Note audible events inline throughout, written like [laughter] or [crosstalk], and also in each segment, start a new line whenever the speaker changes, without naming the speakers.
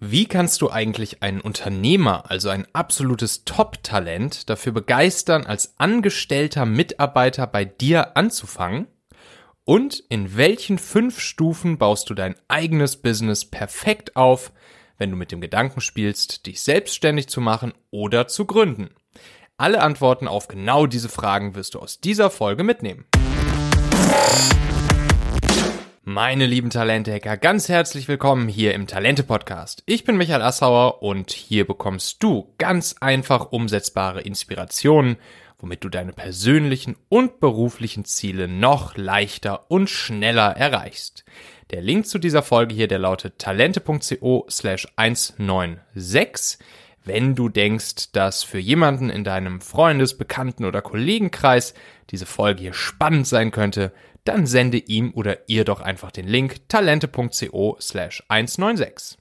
Wie kannst du eigentlich einen Unternehmer, also ein absolutes Top-Talent, dafür begeistern, als angestellter Mitarbeiter bei dir anzufangen? Und in welchen fünf Stufen baust du dein eigenes Business perfekt auf, wenn du mit dem Gedanken spielst, dich selbstständig zu machen oder zu gründen? Alle Antworten auf genau diese Fragen wirst du aus dieser Folge mitnehmen. Meine lieben Talente-Hacker, ganz herzlich willkommen hier im Talente-Podcast. Ich bin Michael Assauer und hier bekommst du ganz einfach umsetzbare Inspirationen, womit du deine persönlichen und beruflichen Ziele noch leichter und schneller erreichst. Der Link zu dieser Folge hier, der lautet talente.co slash 196. Wenn du denkst, dass für jemanden in deinem Freundes-, Bekannten- oder Kollegenkreis diese Folge hier spannend sein könnte, dann sende ihm oder ihr doch einfach den Link talente.co slash 196.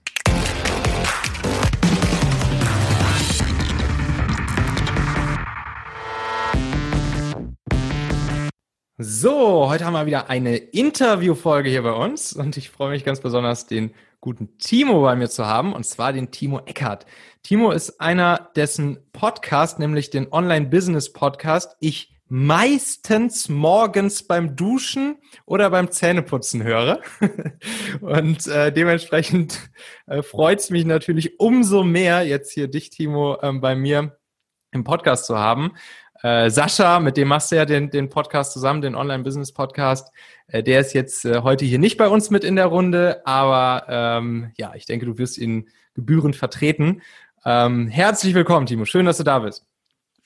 So, heute haben wir wieder eine Interviewfolge hier bei uns und ich freue mich ganz besonders, den guten Timo bei mir zu haben und zwar den Timo Eckert. Timo ist einer, dessen Podcast, nämlich den Online-Business-Podcast, ich meistens morgens beim Duschen oder beim Zähneputzen höre. [laughs] Und äh, dementsprechend äh, freut es mich natürlich umso mehr, jetzt hier dich, Timo, ähm, bei mir im Podcast zu haben. Äh, Sascha, mit dem machst du ja den, den Podcast zusammen, den Online-Business-Podcast. Äh, der ist jetzt äh, heute hier nicht bei uns mit in der Runde, aber ähm, ja, ich denke, du wirst ihn gebührend vertreten. Ähm, herzlich willkommen, Timo. Schön, dass du da bist.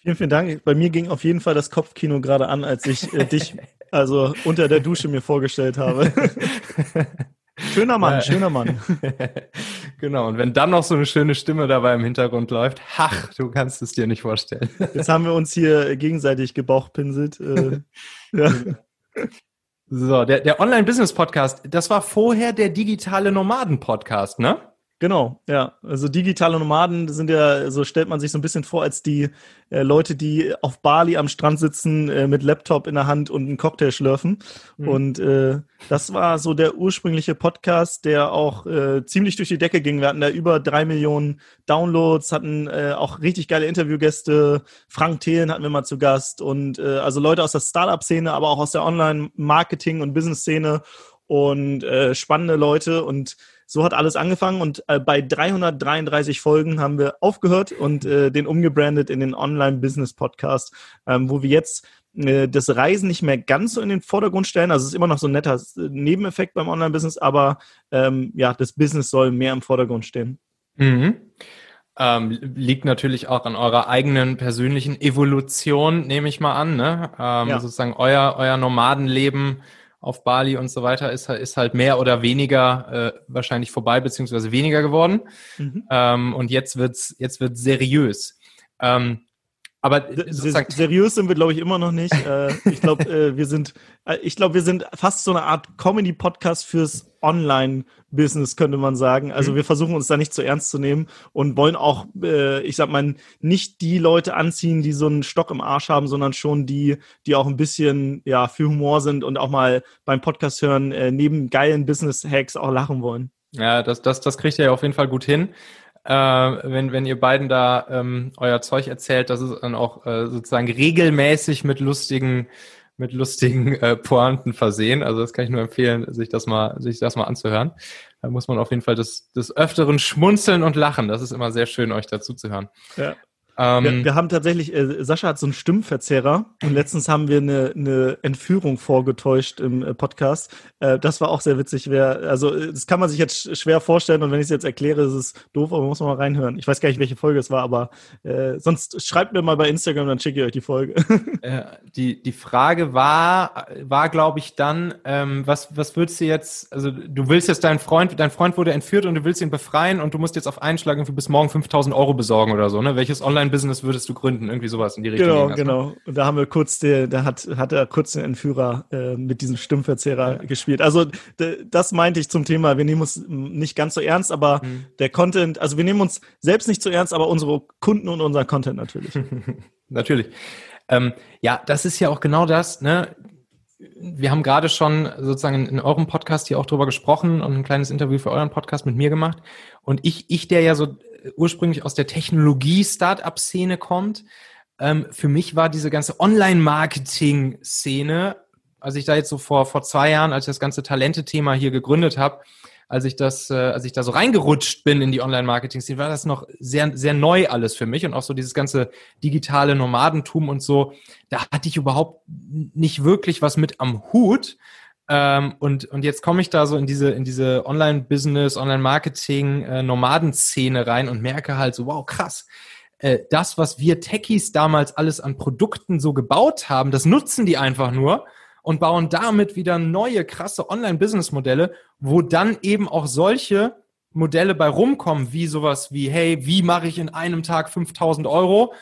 Vielen, vielen Dank. Bei mir ging auf jeden Fall das Kopfkino gerade an, als ich äh, dich also unter der Dusche mir vorgestellt habe. [laughs] schöner Mann, schöner Mann. [laughs]
genau, und wenn dann noch so eine schöne Stimme dabei im Hintergrund läuft, ach, du kannst es dir nicht vorstellen. [laughs]
Jetzt haben wir uns hier gegenseitig gebauchpinselt. Äh,
ja. So, der, der Online-Business-Podcast, das war vorher der digitale Nomaden-Podcast, ne?
Genau, ja. Also digitale Nomaden sind ja, so stellt man sich so ein bisschen vor, als die äh, Leute, die auf Bali am Strand sitzen äh, mit Laptop in der Hand und einen Cocktail schlürfen. Mhm. Und äh, das war so der ursprüngliche Podcast, der auch äh, ziemlich durch die Decke ging. Wir hatten da über drei Millionen Downloads, hatten äh, auch richtig geile Interviewgäste. Frank Thelen hatten wir mal zu Gast und äh, also Leute aus der Startup-Szene, aber auch aus der Online-Marketing- und Business-Szene und äh, spannende Leute und so hat alles angefangen und äh, bei 333 Folgen haben wir aufgehört und äh, den umgebrandet in den Online-Business-Podcast, ähm, wo wir jetzt äh, das Reisen nicht mehr ganz so in den Vordergrund stellen. Also es ist immer noch so ein netter Nebeneffekt beim Online-Business, aber ähm, ja, das Business soll mehr im Vordergrund stehen.
Mhm. Ähm, liegt natürlich auch an eurer eigenen persönlichen Evolution, nehme ich mal an. Ne? Ähm, ja. Sozusagen euer, euer Nomadenleben auf Bali und so weiter ist, ist halt mehr oder weniger äh, wahrscheinlich vorbei, beziehungsweise weniger geworden. Mhm. Ähm, und jetzt wird's, jetzt wird seriös. Ähm,
aber seriös sind wir, glaube ich, immer noch nicht. Äh, ich glaube, äh, wir sind, äh, ich glaube, wir sind fast so eine Art Comedy-Podcast fürs Online-Business, könnte man sagen. Also mhm. wir versuchen uns da nicht zu ernst zu nehmen und wollen auch, ich sag mal, nicht die Leute anziehen, die so einen Stock im Arsch haben, sondern schon die, die auch ein bisschen ja für Humor sind und auch mal beim Podcast hören neben geilen Business-Hacks auch lachen wollen.
Ja, das, das, das kriegt ihr ja auf jeden Fall gut hin äh, wenn, wenn ihr beiden da ähm, euer Zeug erzählt, das ist dann auch äh, sozusagen regelmäßig mit lustigen mit lustigen äh, Pointen versehen. Also das kann ich nur empfehlen, sich das mal, sich das mal anzuhören. Da muss man auf jeden Fall des, des Öfteren schmunzeln und lachen. Das ist immer sehr schön, euch dazu zu hören.
Ja. Ähm, wir, wir, haben tatsächlich, äh, Sascha hat so einen Stimmverzerrer und letztens haben wir eine, eine Entführung vorgetäuscht im äh, Podcast. Äh, das war auch sehr witzig. Wer, also äh, das kann man sich jetzt schwer vorstellen und wenn ich es jetzt erkläre, ist es doof, aber man muss mal reinhören. Ich weiß gar nicht, welche Folge es war, aber äh, sonst schreibt mir mal bei Instagram, dann schicke ich euch die Folge. [laughs]
die, die Frage war, war glaube ich dann, ähm, was, was würdest du jetzt, also du willst jetzt deinen Freund, dein Freund wurde entführt und du willst ihn befreien und du musst jetzt auf einen Schlag bis morgen 5000 Euro besorgen oder so, ne? Welches Online Online-Business würdest du gründen? Irgendwie sowas in die Richtung.
Genau, genau. Und da haben wir kurz, der, da hat, hat er kurz den Entführer äh, mit diesem Stimmverzehrer ja. gespielt. Also das meinte ich zum Thema. Wir nehmen uns nicht ganz so ernst, aber mhm. der Content, also wir nehmen uns selbst nicht so ernst, aber unsere Kunden und unseren Content natürlich. [laughs]
natürlich. Ähm, ja, das ist ja auch genau das, ne? Wir haben gerade schon sozusagen in, eurem Podcast hier auch drüber gesprochen und ein kleines Interview für euren Podcast mit mir gemacht. Und ich, ich, der ja so ursprünglich aus der Technologie-Startup-Szene kommt, ähm, für mich war diese ganze Online-Marketing-Szene, als ich da jetzt so vor, vor zwei Jahren, als ich das ganze Talente-Thema hier gegründet habe, als ich das, äh, als ich da so reingerutscht bin in die Online-Marketing-Szene, war das noch sehr, sehr neu alles für mich und auch so dieses ganze digitale Nomadentum und so. Da hatte ich überhaupt nicht wirklich was mit am Hut. Ähm, und, und jetzt komme ich da so in diese, in diese Online-Business, Online-Marketing, äh, rein und merke halt so, wow, krass. Äh, das, was wir Techies damals alles an Produkten so gebaut haben, das nutzen die einfach nur und bauen damit wieder neue krasse Online-Business-Modelle, wo dann eben auch solche Modelle bei rumkommen, wie sowas wie, hey, wie mache ich in einem Tag 5000 Euro?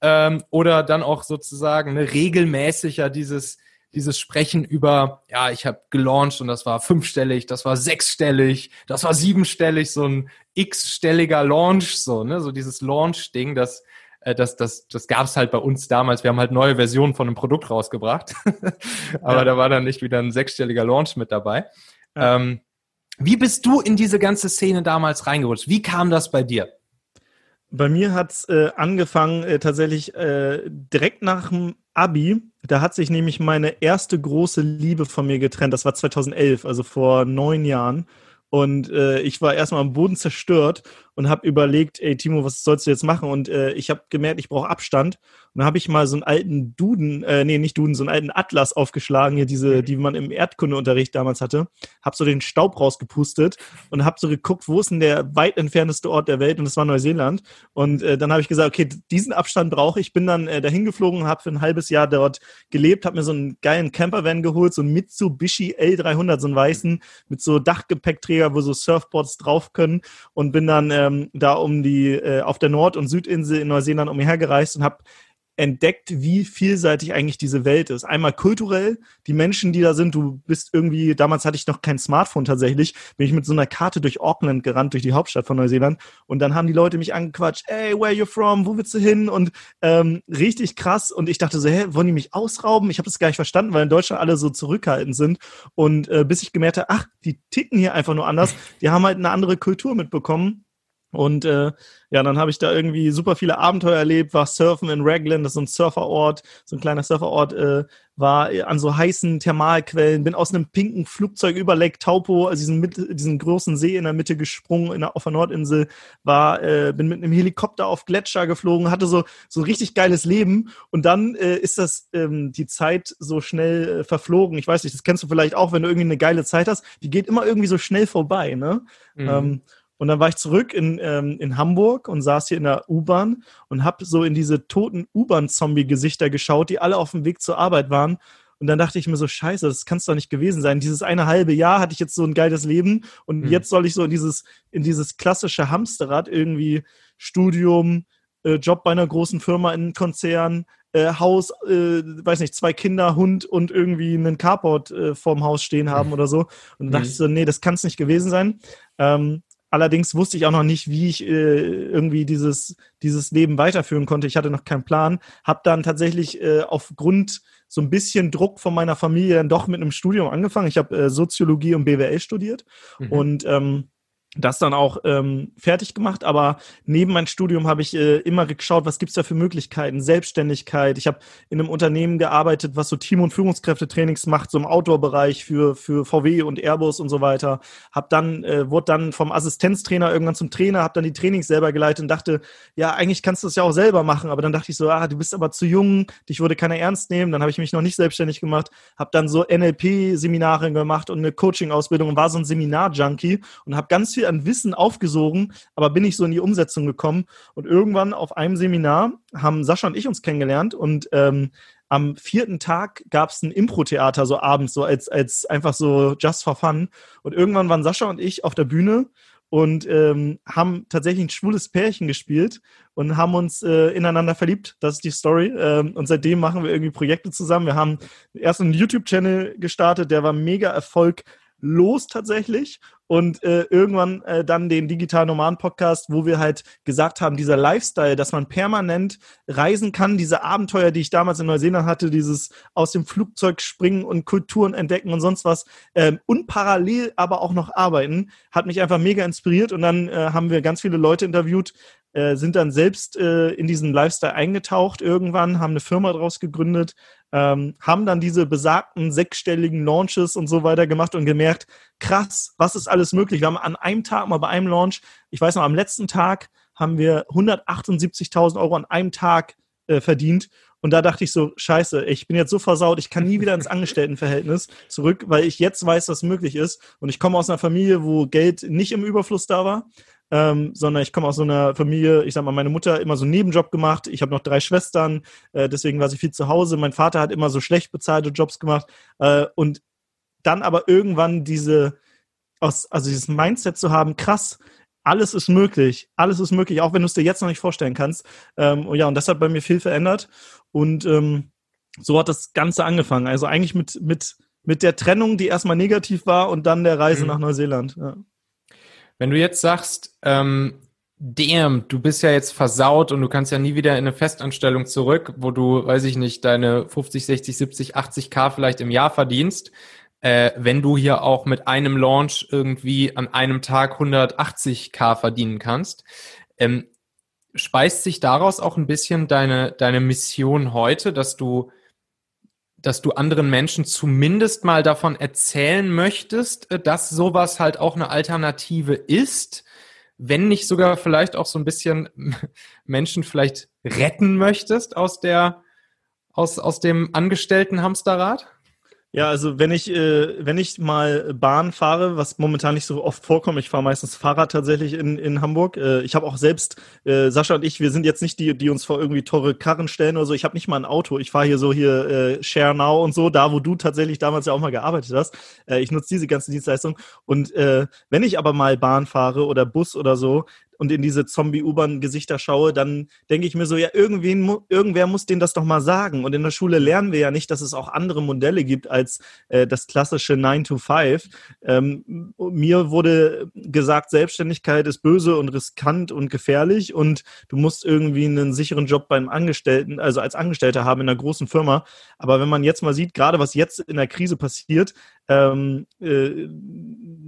Ähm, oder dann auch sozusagen ne, regelmäßiger dieses, dieses Sprechen über, ja, ich habe gelauncht und das war fünfstellig, das war sechsstellig, das war siebenstellig, so ein x-stelliger Launch, so, ne, so dieses Launch-Ding, das das, das, das gab es halt bei uns damals. Wir haben halt neue Versionen von einem Produkt rausgebracht. [laughs] Aber ja. da war dann nicht wieder ein sechsstelliger Launch mit dabei. Ja. Ähm, wie bist du in diese ganze Szene damals reingerutscht? Wie kam das bei dir?
Bei mir hat es äh, angefangen äh, tatsächlich äh, direkt nach dem Abi. Da hat sich nämlich meine erste große Liebe von mir getrennt. Das war 2011, also vor neun Jahren. Und äh, ich war erstmal am Boden zerstört und habe überlegt, ey Timo, was sollst du jetzt machen? Und äh, ich habe gemerkt, ich brauche Abstand. Und dann habe ich mal so einen alten Duden, äh, nee, nicht Duden, so einen alten Atlas aufgeschlagen, hier diese, mhm. die man im Erdkundeunterricht damals hatte. Habe so den Staub rausgepustet und habe so geguckt, wo ist denn der weit entfernteste Ort der Welt? Und das war Neuseeland. Und äh, dann habe ich gesagt, okay, diesen Abstand brauche ich. Bin dann äh, dahin geflogen, habe für ein halbes Jahr dort gelebt, habe mir so einen geilen Campervan geholt, so einen Mitsubishi L300, so einen weißen mit so Dachgepäckträger, wo so Surfboards drauf können und bin dann äh, ähm, da um die, äh, auf der Nord- und Südinsel in Neuseeland umhergereist und habe entdeckt, wie vielseitig eigentlich diese Welt ist. Einmal kulturell, die Menschen, die da sind, du bist irgendwie, damals hatte ich noch kein Smartphone tatsächlich, bin ich mit so einer Karte durch Auckland gerannt, durch die Hauptstadt von Neuseeland und dann haben die Leute mich angequatscht, hey, where are you from, wo willst du hin und ähm, richtig krass und ich dachte so, hä, wollen die mich ausrauben? Ich habe das gar nicht verstanden, weil in Deutschland alle so zurückhaltend sind und äh, bis ich gemerkt habe, ach, die ticken hier einfach nur anders, die haben halt eine andere Kultur mitbekommen und äh, ja, dann habe ich da irgendwie super viele Abenteuer erlebt, war surfen in Raglan, das ist so ein Surferort, so ein kleiner Surferort, äh, war an so heißen Thermalquellen, bin aus einem pinken Flugzeug über Lake Taupo, also diesen, diesen großen See in der Mitte gesprungen, in der, auf der Nordinsel, war, äh, bin mit einem Helikopter auf Gletscher geflogen, hatte so, so richtig geiles Leben und dann äh, ist das ähm, die Zeit so schnell äh, verflogen. Ich weiß nicht, das kennst du vielleicht auch, wenn du irgendwie eine geile Zeit hast, die geht immer irgendwie so schnell vorbei, ne? Mhm. Ähm, und dann war ich zurück in, ähm, in Hamburg und saß hier in der U-Bahn und habe so in diese toten U-Bahn-Zombie-Gesichter geschaut, die alle auf dem Weg zur Arbeit waren. Und dann dachte ich mir so, scheiße, das kann es doch nicht gewesen sein. Dieses eine halbe Jahr hatte ich jetzt so ein geiles Leben und mhm. jetzt soll ich so in dieses, in dieses klassische Hamsterrad irgendwie Studium, äh, Job bei einer großen Firma in einem Konzern, äh, Haus, äh, weiß nicht, zwei Kinder, Hund und irgendwie einen Carport äh, vorm Haus stehen haben mhm. oder so. Und dann dachte mhm. ich so, nee, das kann es nicht gewesen sein. Ähm, Allerdings wusste ich auch noch nicht, wie ich äh, irgendwie dieses, dieses Leben weiterführen konnte. Ich hatte noch keinen Plan. Hab dann tatsächlich äh, aufgrund so ein bisschen Druck von meiner Familie dann doch mit einem Studium angefangen. Ich habe äh, Soziologie und BWL studiert mhm. und ähm, das dann auch ähm, fertig gemacht, aber neben meinem Studium habe ich äh, immer geschaut, was gibt's da für Möglichkeiten, Selbstständigkeit. Ich habe in einem Unternehmen gearbeitet, was so Team- und Führungskräftetrainings macht, so im Outdoor-Bereich für, für VW und Airbus und so weiter. Hab dann, äh, wurde dann vom Assistenztrainer irgendwann zum Trainer, habe dann die Trainings selber geleitet und dachte, ja, eigentlich kannst du das ja auch selber machen, aber dann dachte ich so, ah, du bist aber zu jung, dich würde keiner ernst nehmen. Dann habe ich mich noch nicht selbstständig gemacht, habe dann so NLP-Seminare gemacht und eine Coaching-Ausbildung und war so ein Seminar-Junkie und habe ganz viel an Wissen aufgesogen, aber bin ich so in die Umsetzung gekommen. Und irgendwann auf einem Seminar haben Sascha und ich uns kennengelernt und ähm, am vierten Tag gab es ein Impro-Theater, so abends, so als, als einfach so just for fun. Und irgendwann waren Sascha und ich auf der Bühne und ähm, haben tatsächlich ein schwules Pärchen gespielt und haben uns äh, ineinander verliebt. Das ist die Story. Ähm, und seitdem machen wir irgendwie Projekte zusammen. Wir haben erst einen YouTube-Channel gestartet, der war mega Erfolg los tatsächlich und äh, irgendwann äh, dann den Digital Nomaden Podcast, wo wir halt gesagt haben, dieser Lifestyle, dass man permanent reisen kann, diese Abenteuer, die ich damals in Neuseeland hatte, dieses aus dem Flugzeug springen und Kulturen entdecken und sonst was ähm, und parallel aber auch noch arbeiten, hat mich einfach mega inspiriert. Und dann äh, haben wir ganz viele Leute interviewt, äh, sind dann selbst äh, in diesen Lifestyle eingetaucht irgendwann, haben eine Firma draus gegründet, ähm, haben dann diese besagten sechsstelligen Launches und so weiter gemacht und gemerkt, krass, was ist alles möglich. Wir haben an einem Tag mal bei einem Launch, ich weiß noch, am letzten Tag haben wir 178.000 Euro an einem Tag äh, verdient. Und da dachte ich so, scheiße, ich bin jetzt so versaut, ich kann nie wieder ins [laughs] Angestelltenverhältnis zurück, weil ich jetzt weiß, was möglich ist. Und ich komme aus einer Familie, wo Geld nicht im Überfluss da war ähm, sondern ich komme aus so einer Familie, ich sag mal, meine Mutter hat immer so einen Nebenjob gemacht, ich habe noch drei Schwestern, äh, deswegen war sie viel zu Hause, mein Vater hat immer so schlecht bezahlte Jobs gemacht äh, und dann aber irgendwann diese, also dieses Mindset zu haben, krass, alles ist möglich, alles ist möglich, auch wenn du es dir jetzt noch nicht vorstellen kannst. Ähm, und ja, und das hat bei mir viel verändert und ähm, so hat das Ganze angefangen. Also eigentlich mit, mit, mit der Trennung, die erstmal negativ war und dann der Reise mhm. nach Neuseeland. Ja.
Wenn du jetzt sagst, ähm, damn, du bist ja jetzt versaut und du kannst ja nie wieder in eine Festanstellung zurück, wo du, weiß ich nicht, deine 50, 60, 70, 80 K vielleicht im Jahr verdienst, äh, wenn du hier auch mit einem Launch irgendwie an einem Tag 180 K verdienen kannst. Ähm, speist sich daraus auch ein bisschen deine, deine Mission heute, dass du dass du anderen Menschen zumindest mal davon erzählen möchtest, äh, dass sowas halt auch eine Alternative ist, wenn nicht sogar vielleicht auch so ein bisschen [laughs] Menschen vielleicht retten möchtest aus der aus aus dem angestellten Hamsterrad?
Ja, also wenn ich, äh, wenn ich mal Bahn fahre, was momentan nicht so oft vorkommt, ich fahre meistens Fahrrad tatsächlich in, in Hamburg. Äh, ich habe auch selbst, äh, Sascha und ich, wir sind jetzt nicht die, die uns vor irgendwie teure Karren stellen oder so. Ich habe nicht mal ein Auto. Ich fahre hier so hier äh, Share Now und so, da wo du tatsächlich damals ja auch mal gearbeitet hast. Äh, ich nutze diese ganze Dienstleistung. Und äh, wenn ich aber mal Bahn fahre oder Bus oder so, und in diese Zombie-U-Bahn-Gesichter schaue, dann denke ich mir so, ja, irgendwen, irgendwer muss denen das doch mal sagen. Und in der Schule lernen wir ja nicht, dass es auch andere Modelle gibt als äh, das klassische 9 to 5. Ähm, mir wurde gesagt, Selbstständigkeit ist böse und riskant und gefährlich und du musst irgendwie einen sicheren Job beim Angestellten, also als Angestellter haben in einer großen Firma. Aber wenn man jetzt mal sieht, gerade was jetzt in der Krise passiert, ähm, äh,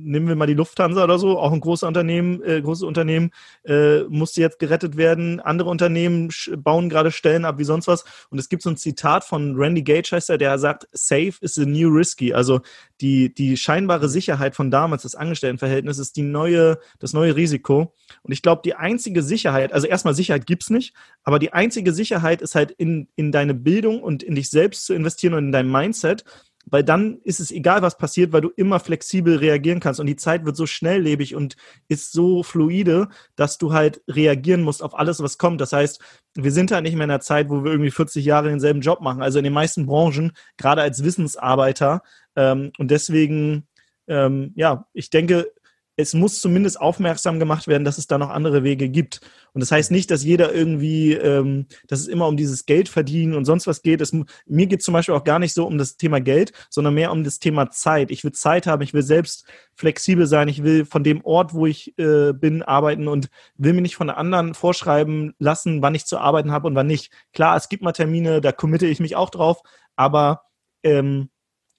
nehmen wir mal die Lufthansa oder so, auch ein großes Unternehmen, äh, großes Unternehmen, äh, musste jetzt gerettet werden. Andere Unternehmen bauen gerade Stellen ab wie sonst was. Und es gibt so ein Zitat von Randy Gage, heißt er, der sagt, safe is the new risky. Also die, die scheinbare Sicherheit von damals, das Angestelltenverhältnis, ist die neue, das neue Risiko. Und ich glaube, die einzige Sicherheit, also erstmal Sicherheit gibt's nicht, aber die einzige Sicherheit ist halt in, in deine Bildung und in dich selbst zu investieren und in dein Mindset weil dann ist es egal, was passiert, weil du immer flexibel reagieren kannst und die Zeit wird so schnelllebig und ist so fluide, dass du halt reagieren musst auf alles, was kommt. Das heißt, wir sind halt nicht mehr in einer Zeit, wo wir irgendwie 40 Jahre denselben Job machen. Also in den meisten Branchen, gerade als Wissensarbeiter. Ähm, und deswegen, ähm, ja, ich denke, es muss zumindest aufmerksam gemacht werden, dass es da noch andere Wege gibt. Und das heißt nicht, dass jeder irgendwie, ähm, dass es immer um dieses Geld verdienen und sonst was geht. Es, mir geht es zum Beispiel auch gar nicht so um das Thema Geld, sondern mehr um das Thema Zeit. Ich will Zeit haben, ich will selbst flexibel sein, ich will von dem Ort, wo ich äh, bin, arbeiten und will mir nicht von anderen vorschreiben lassen, wann ich zu arbeiten habe und wann nicht. Klar, es gibt mal Termine, da committe ich mich auch drauf, aber ähm,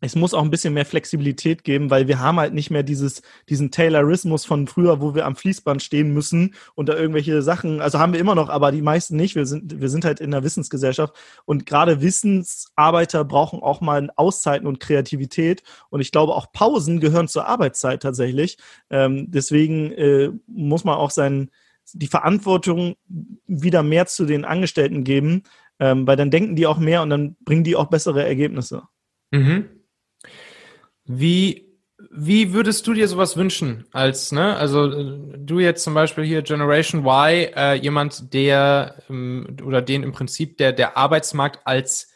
es muss auch ein bisschen mehr Flexibilität geben, weil wir haben halt nicht mehr dieses, diesen Taylorismus von früher, wo wir am Fließband stehen müssen und da irgendwelche Sachen, also haben wir immer noch, aber die meisten nicht. Wir sind, wir sind halt in der Wissensgesellschaft und gerade Wissensarbeiter brauchen auch mal Auszeiten und Kreativität und ich glaube auch Pausen gehören zur Arbeitszeit tatsächlich. Ähm, deswegen äh, muss man auch sein, die Verantwortung wieder mehr zu den Angestellten geben, ähm, weil dann denken die auch mehr und dann bringen die auch bessere Ergebnisse. Mhm.
Wie, wie würdest du dir sowas wünschen als, ne, also du jetzt zum Beispiel hier Generation Y, äh, jemand, der ähm, oder den im Prinzip der, der Arbeitsmarkt als,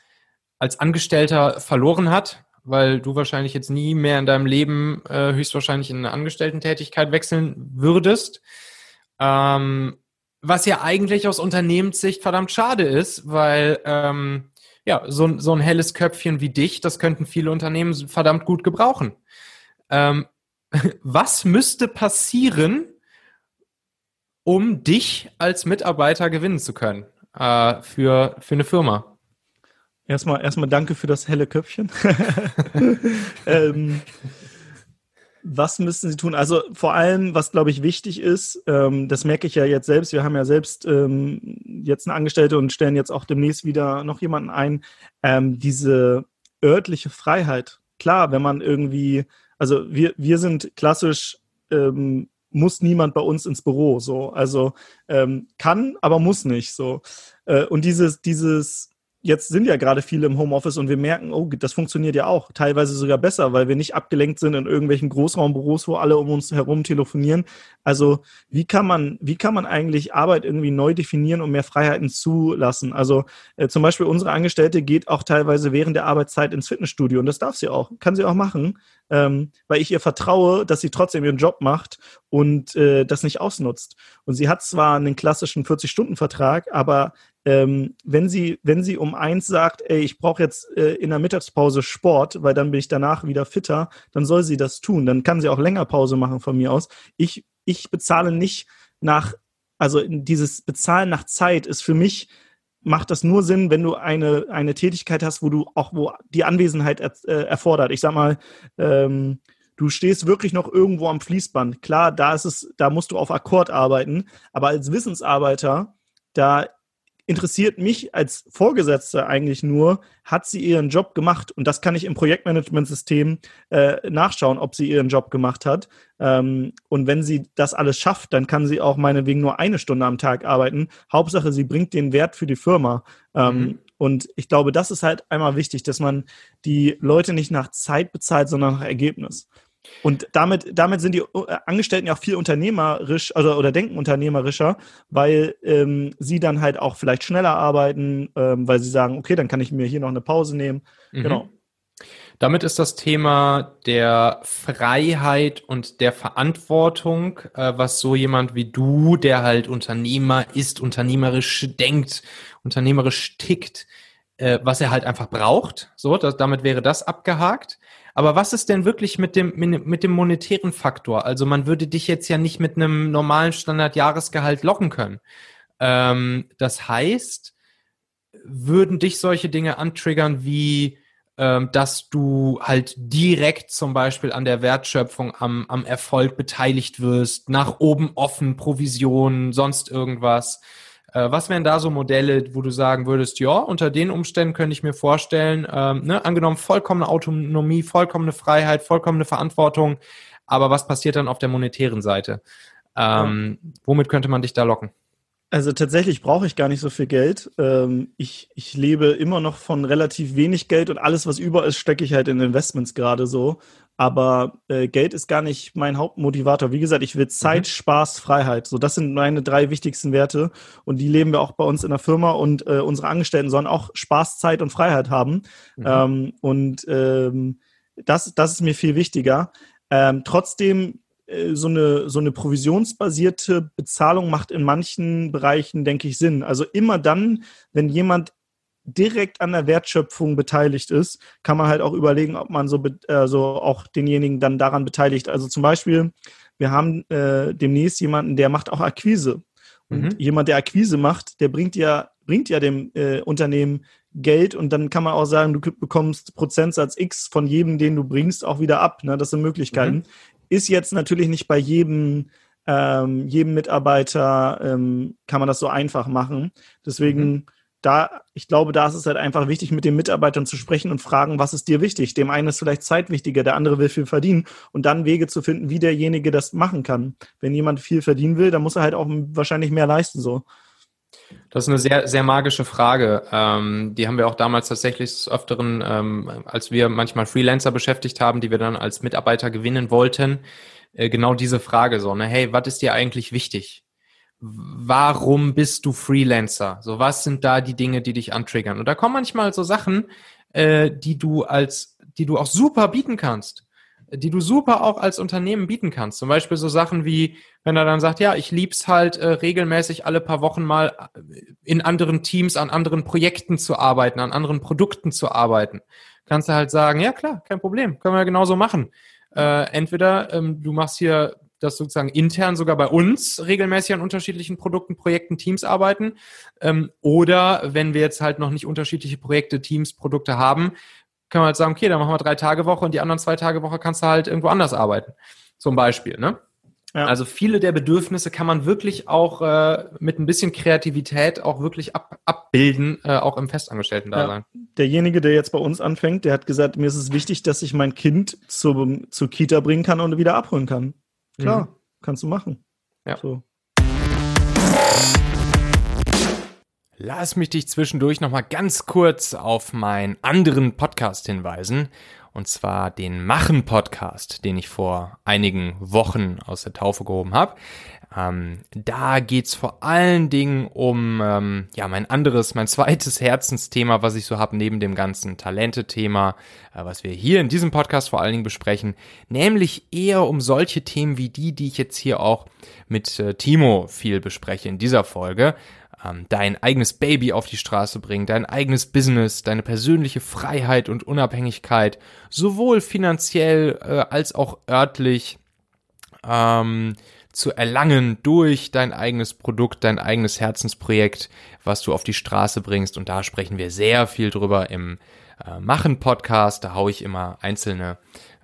als Angestellter verloren hat, weil du wahrscheinlich jetzt nie mehr in deinem Leben äh, höchstwahrscheinlich in eine Angestellten-Tätigkeit wechseln würdest. Ähm, was ja eigentlich aus Unternehmenssicht verdammt schade ist, weil ähm, ja, so, so ein helles Köpfchen wie dich, das könnten viele Unternehmen verdammt gut gebrauchen. Ähm, [laughs] was müsste passieren, um dich als Mitarbeiter gewinnen zu können äh, für, für eine Firma?
Erstmal, erstmal danke für das helle Köpfchen. [laughs] ähm, was müssen Sie tun? Also vor allem, was glaube ich wichtig ist, ähm, das merke ich ja jetzt selbst. Wir haben ja selbst ähm, jetzt eine Angestellte und stellen jetzt auch demnächst wieder noch jemanden ein. Ähm, diese örtliche Freiheit. Klar, wenn man irgendwie, also wir, wir sind klassisch, ähm, muss niemand bei uns ins Büro, so. Also ähm, kann, aber muss nicht, so. Äh, und dieses, dieses, jetzt sind ja gerade viele im Homeoffice und wir merken, oh, das funktioniert ja auch, teilweise sogar besser, weil wir nicht abgelenkt sind in irgendwelchen Großraumbüros, wo alle um uns herum telefonieren. Also wie kann man, wie kann man eigentlich Arbeit irgendwie neu definieren und mehr Freiheiten zulassen? Also äh, zum Beispiel unsere Angestellte geht auch teilweise während der Arbeitszeit ins Fitnessstudio und das darf sie auch, kann sie auch machen, ähm, weil ich ihr vertraue, dass sie trotzdem ihren Job macht und äh, das nicht ausnutzt. Und sie hat zwar einen klassischen 40-Stunden-Vertrag, aber ähm, wenn sie, wenn sie um eins sagt, ey, ich brauche jetzt äh, in der Mittagspause Sport, weil dann bin ich danach wieder fitter, dann soll sie das tun. Dann kann sie auch länger Pause machen von mir aus. Ich, ich bezahle nicht nach, also dieses Bezahlen nach Zeit ist für mich macht das nur Sinn, wenn du eine, eine Tätigkeit hast, wo du auch, wo die Anwesenheit er, äh, erfordert. Ich sag mal, ähm, du stehst wirklich noch irgendwo am Fließband. Klar, da ist es, da musst du auf Akkord arbeiten, aber als Wissensarbeiter, da interessiert mich als Vorgesetzter eigentlich nur, hat sie ihren Job gemacht? Und das kann ich im Projektmanagementsystem äh, nachschauen, ob sie ihren Job gemacht hat. Ähm, und wenn sie das alles schafft, dann kann sie auch meinetwegen nur eine Stunde am Tag arbeiten. Hauptsache, sie bringt den Wert für die Firma. Ähm, mhm. Und ich glaube, das ist halt einmal wichtig, dass man die Leute nicht nach Zeit bezahlt, sondern nach Ergebnis. Und damit, damit sind die äh, Angestellten ja auch viel unternehmerisch also, oder denken unternehmerischer, weil ähm, sie dann halt auch vielleicht schneller arbeiten, ähm, weil sie sagen, okay, dann kann ich mir hier noch eine Pause nehmen. Mhm. Genau.
Damit ist das Thema der Freiheit und der Verantwortung, äh, was so jemand wie du, der halt Unternehmer ist, unternehmerisch denkt, unternehmerisch tickt, äh, was er halt einfach braucht. So, das, damit wäre das abgehakt. Aber was ist denn wirklich mit dem, mit dem monetären Faktor? Also man würde dich jetzt ja nicht mit einem normalen Standardjahresgehalt locken können. Ähm, das heißt, würden dich solche Dinge antriggern wie, ähm, dass du halt direkt zum Beispiel an der Wertschöpfung am, am Erfolg beteiligt wirst, nach oben offen, Provisionen, sonst irgendwas. Äh, was wären da so Modelle, wo du sagen würdest, ja, unter den Umständen könnte ich mir vorstellen, ähm, ne, angenommen vollkommene Autonomie, vollkommene Freiheit, vollkommene Verantwortung, aber was passiert dann auf der monetären Seite? Ähm. Womit könnte man dich da locken?
Also tatsächlich brauche ich gar nicht so viel Geld. Ähm, ich, ich lebe immer noch von relativ wenig Geld und alles, was über ist, stecke ich halt in Investments gerade so. Aber äh, Geld ist gar nicht mein Hauptmotivator. Wie gesagt, ich will Zeit, mhm. Spaß, Freiheit. So, das sind meine drei wichtigsten Werte. Und die leben wir auch bei uns in der Firma. Und äh, unsere Angestellten sollen auch Spaß, Zeit und Freiheit haben. Mhm. Ähm, und ähm, das, das ist mir viel wichtiger. Ähm, trotzdem äh, so eine, so eine provisionsbasierte Bezahlung macht in manchen Bereichen, denke ich, Sinn. Also immer dann, wenn jemand direkt an der Wertschöpfung beteiligt ist, kann man halt auch überlegen, ob man so also auch denjenigen dann daran beteiligt. Also zum Beispiel, wir haben äh, demnächst jemanden, der macht auch Akquise. Und mhm. jemand, der Akquise macht, der bringt ja, bringt ja dem äh, Unternehmen Geld und dann kann man auch sagen, du bekommst Prozentsatz X von jedem, den du bringst, auch wieder ab. Ne? Das sind Möglichkeiten. Mhm. Ist jetzt natürlich nicht bei jedem, ähm, jedem Mitarbeiter ähm, kann man das so einfach machen. Deswegen mhm da, ich glaube, da ist es halt einfach wichtig, mit den Mitarbeitern zu sprechen und fragen, was ist dir wichtig? Dem einen ist vielleicht Zeit wichtiger, der andere will viel verdienen und dann Wege zu finden, wie derjenige das machen kann. Wenn jemand viel verdienen will, dann muss er halt auch wahrscheinlich mehr leisten, so.
Das ist eine sehr, sehr magische Frage. Ähm, die haben wir auch damals tatsächlich des Öfteren, ähm, als wir manchmal Freelancer beschäftigt haben, die wir dann als Mitarbeiter gewinnen wollten, äh, genau diese Frage so, ne, hey, was ist dir eigentlich wichtig? Warum bist du Freelancer? So, was sind da die Dinge, die dich antriggern? Und da kommen manchmal so Sachen, äh, die du als, die du auch super bieten kannst, die du super auch als Unternehmen bieten kannst. Zum Beispiel so Sachen wie, wenn er dann sagt, ja, ich lieb's halt äh, regelmäßig alle paar Wochen mal äh, in anderen Teams, an anderen Projekten zu arbeiten, an anderen Produkten zu arbeiten. Kannst du halt sagen, ja klar, kein Problem, können wir genauso machen. Äh, entweder ähm, du machst hier das sozusagen intern sogar bei uns regelmäßig an unterschiedlichen Produkten, Projekten, Teams arbeiten. Ähm, oder wenn wir jetzt halt noch nicht unterschiedliche Projekte, Teams, Produkte haben, können wir halt sagen, okay, dann machen wir drei Tage Woche und die anderen zwei Tage Woche kannst du halt irgendwo anders arbeiten. Zum Beispiel, ne? Ja. Also viele der Bedürfnisse kann man wirklich auch äh, mit ein bisschen Kreativität auch wirklich ab, abbilden, äh, auch im Festangestellten-Dasein.
Ja. Derjenige, der jetzt bei uns anfängt, der hat gesagt, mir ist es wichtig, dass ich mein Kind zu, zur Kita bringen kann und wieder abholen kann. Klar, mhm. kannst du machen.
Ja. So. Lass mich dich zwischendurch nochmal ganz kurz auf meinen anderen Podcast hinweisen und zwar den Machen-Podcast, den ich vor einigen Wochen aus der Taufe gehoben habe. Ähm, da geht's vor allen Dingen um ähm, ja mein anderes, mein zweites Herzensthema, was ich so habe neben dem ganzen Talente-Thema, äh, was wir hier in diesem Podcast vor allen Dingen besprechen, nämlich eher um solche Themen wie die, die ich jetzt hier auch mit äh, Timo viel bespreche in dieser Folge. Ähm, dein eigenes Baby auf die Straße bringen, dein eigenes Business, deine persönliche Freiheit und Unabhängigkeit, sowohl finanziell äh, als auch örtlich. Ähm, zu erlangen durch dein eigenes Produkt, dein eigenes Herzensprojekt, was du auf die Straße bringst. Und da sprechen wir sehr viel drüber im äh, Machen-Podcast. Da haue ich immer einzelne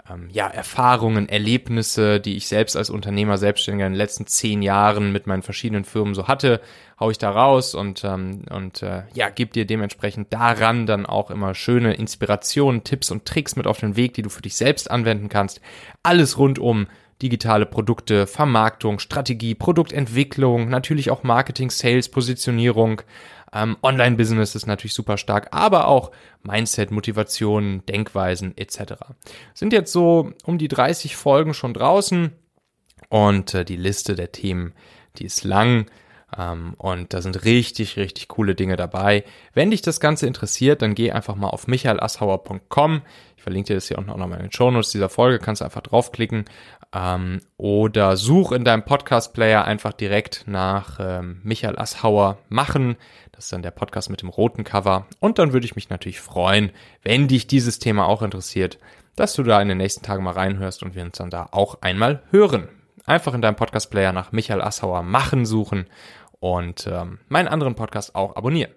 ähm, ja, Erfahrungen, Erlebnisse, die ich selbst als Unternehmer, Selbstständiger in den letzten zehn Jahren mit meinen verschiedenen Firmen so hatte, hau ich da raus und, ähm, und äh, ja, gib dir dementsprechend daran dann auch immer schöne Inspirationen, Tipps und Tricks mit auf den Weg, die du für dich selbst anwenden kannst. Alles rund um digitale Produkte, Vermarktung, Strategie, Produktentwicklung, natürlich auch Marketing, Sales, Positionierung. Ähm, Online-Business ist natürlich super stark, aber auch Mindset, Motivation, Denkweisen etc. Sind jetzt so um die 30 Folgen schon draußen und äh, die Liste der Themen, die ist lang. Ähm, und da sind richtig, richtig coole Dinge dabei. Wenn dich das Ganze interessiert, dann geh einfach mal auf michaelassauer.com. Ich verlinke dir das hier unten auch nochmal in den Shownotes dieser Folge, kannst einfach draufklicken. Ähm, oder such in deinem Podcast-Player einfach direkt nach ähm, Michael Asshauer machen. Das ist dann der Podcast mit dem roten Cover. Und dann würde ich mich natürlich freuen, wenn dich dieses Thema auch interessiert, dass du da in den nächsten Tagen mal reinhörst und wir uns dann da auch einmal hören. Einfach in deinem Podcast-Player nach Michael Assauer machen suchen und ähm, meinen anderen Podcast auch abonnieren.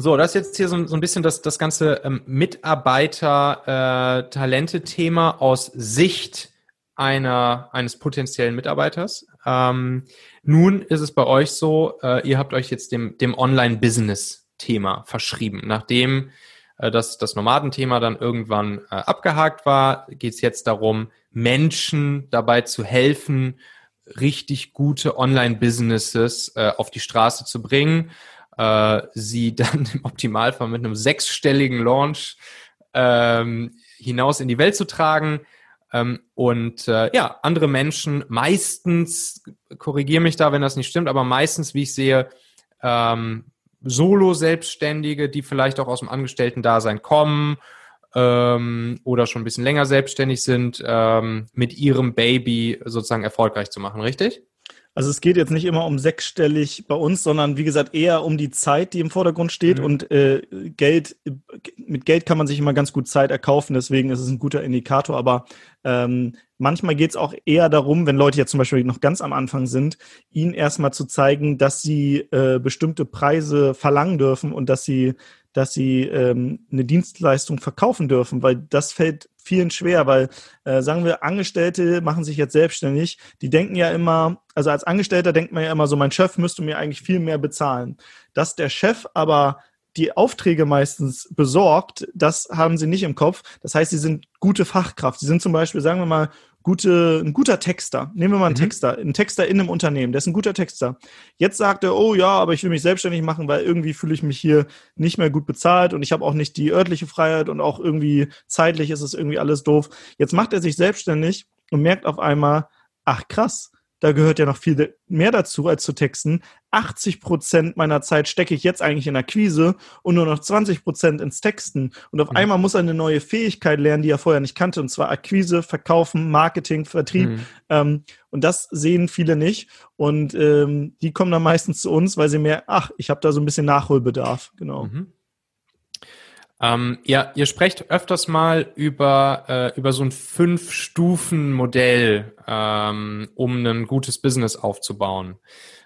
So, das ist jetzt hier so, so ein bisschen das, das ganze ähm, Mitarbeiter-Talente-Thema äh, aus Sicht einer, eines potenziellen Mitarbeiters. Ähm, nun ist es bei euch so, äh, ihr habt euch jetzt dem, dem Online-Business-Thema verschrieben. Nachdem äh, das, das Nomadenthema dann irgendwann äh, abgehakt war, geht es jetzt darum, Menschen dabei zu helfen, richtig gute Online-Businesses äh, auf die Straße zu bringen, äh, sie dann im Optimalfall mit einem sechsstelligen Launch ähm, hinaus in die Welt zu tragen ähm, und äh, ja, andere Menschen meistens, korrigiere mich da, wenn das nicht stimmt, aber meistens, wie ich sehe, ähm, Solo-Selbstständige, die vielleicht auch aus dem Angestellten-Dasein kommen ähm, oder schon ein bisschen länger selbstständig sind, ähm, mit ihrem Baby sozusagen erfolgreich zu machen, richtig?
Also es geht jetzt nicht immer um sechsstellig bei uns, sondern wie gesagt eher um die Zeit, die im Vordergrund steht mhm. und äh, Geld. Mit Geld kann man sich immer ganz gut Zeit erkaufen, deswegen ist es ein guter Indikator. Aber ähm, manchmal geht es auch eher darum, wenn Leute jetzt zum Beispiel noch ganz am Anfang sind, ihnen erstmal zu zeigen, dass sie äh, bestimmte Preise verlangen dürfen und dass sie dass sie ähm, eine Dienstleistung verkaufen dürfen, weil das fällt vielen schwer, weil äh, sagen wir, Angestellte machen sich jetzt selbstständig, die denken ja immer, also als Angestellter denkt man ja immer so, mein Chef müsste mir eigentlich viel mehr bezahlen. Dass der Chef aber die Aufträge meistens besorgt, das haben sie nicht im Kopf. Das heißt, sie sind gute Fachkraft. Sie sind zum Beispiel, sagen wir mal, gute, ein guter Texter. Nehmen wir mal einen mhm. Texter, einen Texter in einem Unternehmen, der ist ein guter Texter. Jetzt sagt er, oh ja, aber ich will mich selbstständig machen, weil irgendwie fühle ich mich hier nicht mehr gut bezahlt und ich habe auch nicht die örtliche Freiheit und auch irgendwie zeitlich ist es irgendwie alles doof. Jetzt macht er sich selbstständig und merkt auf einmal, ach krass, da gehört ja noch viel mehr dazu als zu texten. 80 Prozent meiner Zeit stecke ich jetzt eigentlich in Akquise und nur noch 20 Prozent ins Texten. Und auf mhm. einmal muss er eine neue Fähigkeit lernen, die er vorher nicht kannte, und zwar Akquise, Verkaufen, Marketing, Vertrieb. Mhm. Ähm, und das sehen viele nicht. Und ähm, die kommen dann meistens zu uns, weil sie mehr, ach, ich habe da so ein bisschen Nachholbedarf. Genau. Mhm.
Ähm, ja, ihr sprecht öfters mal über, äh, über so ein Fünf-Stufen-Modell, ähm, um ein gutes Business aufzubauen.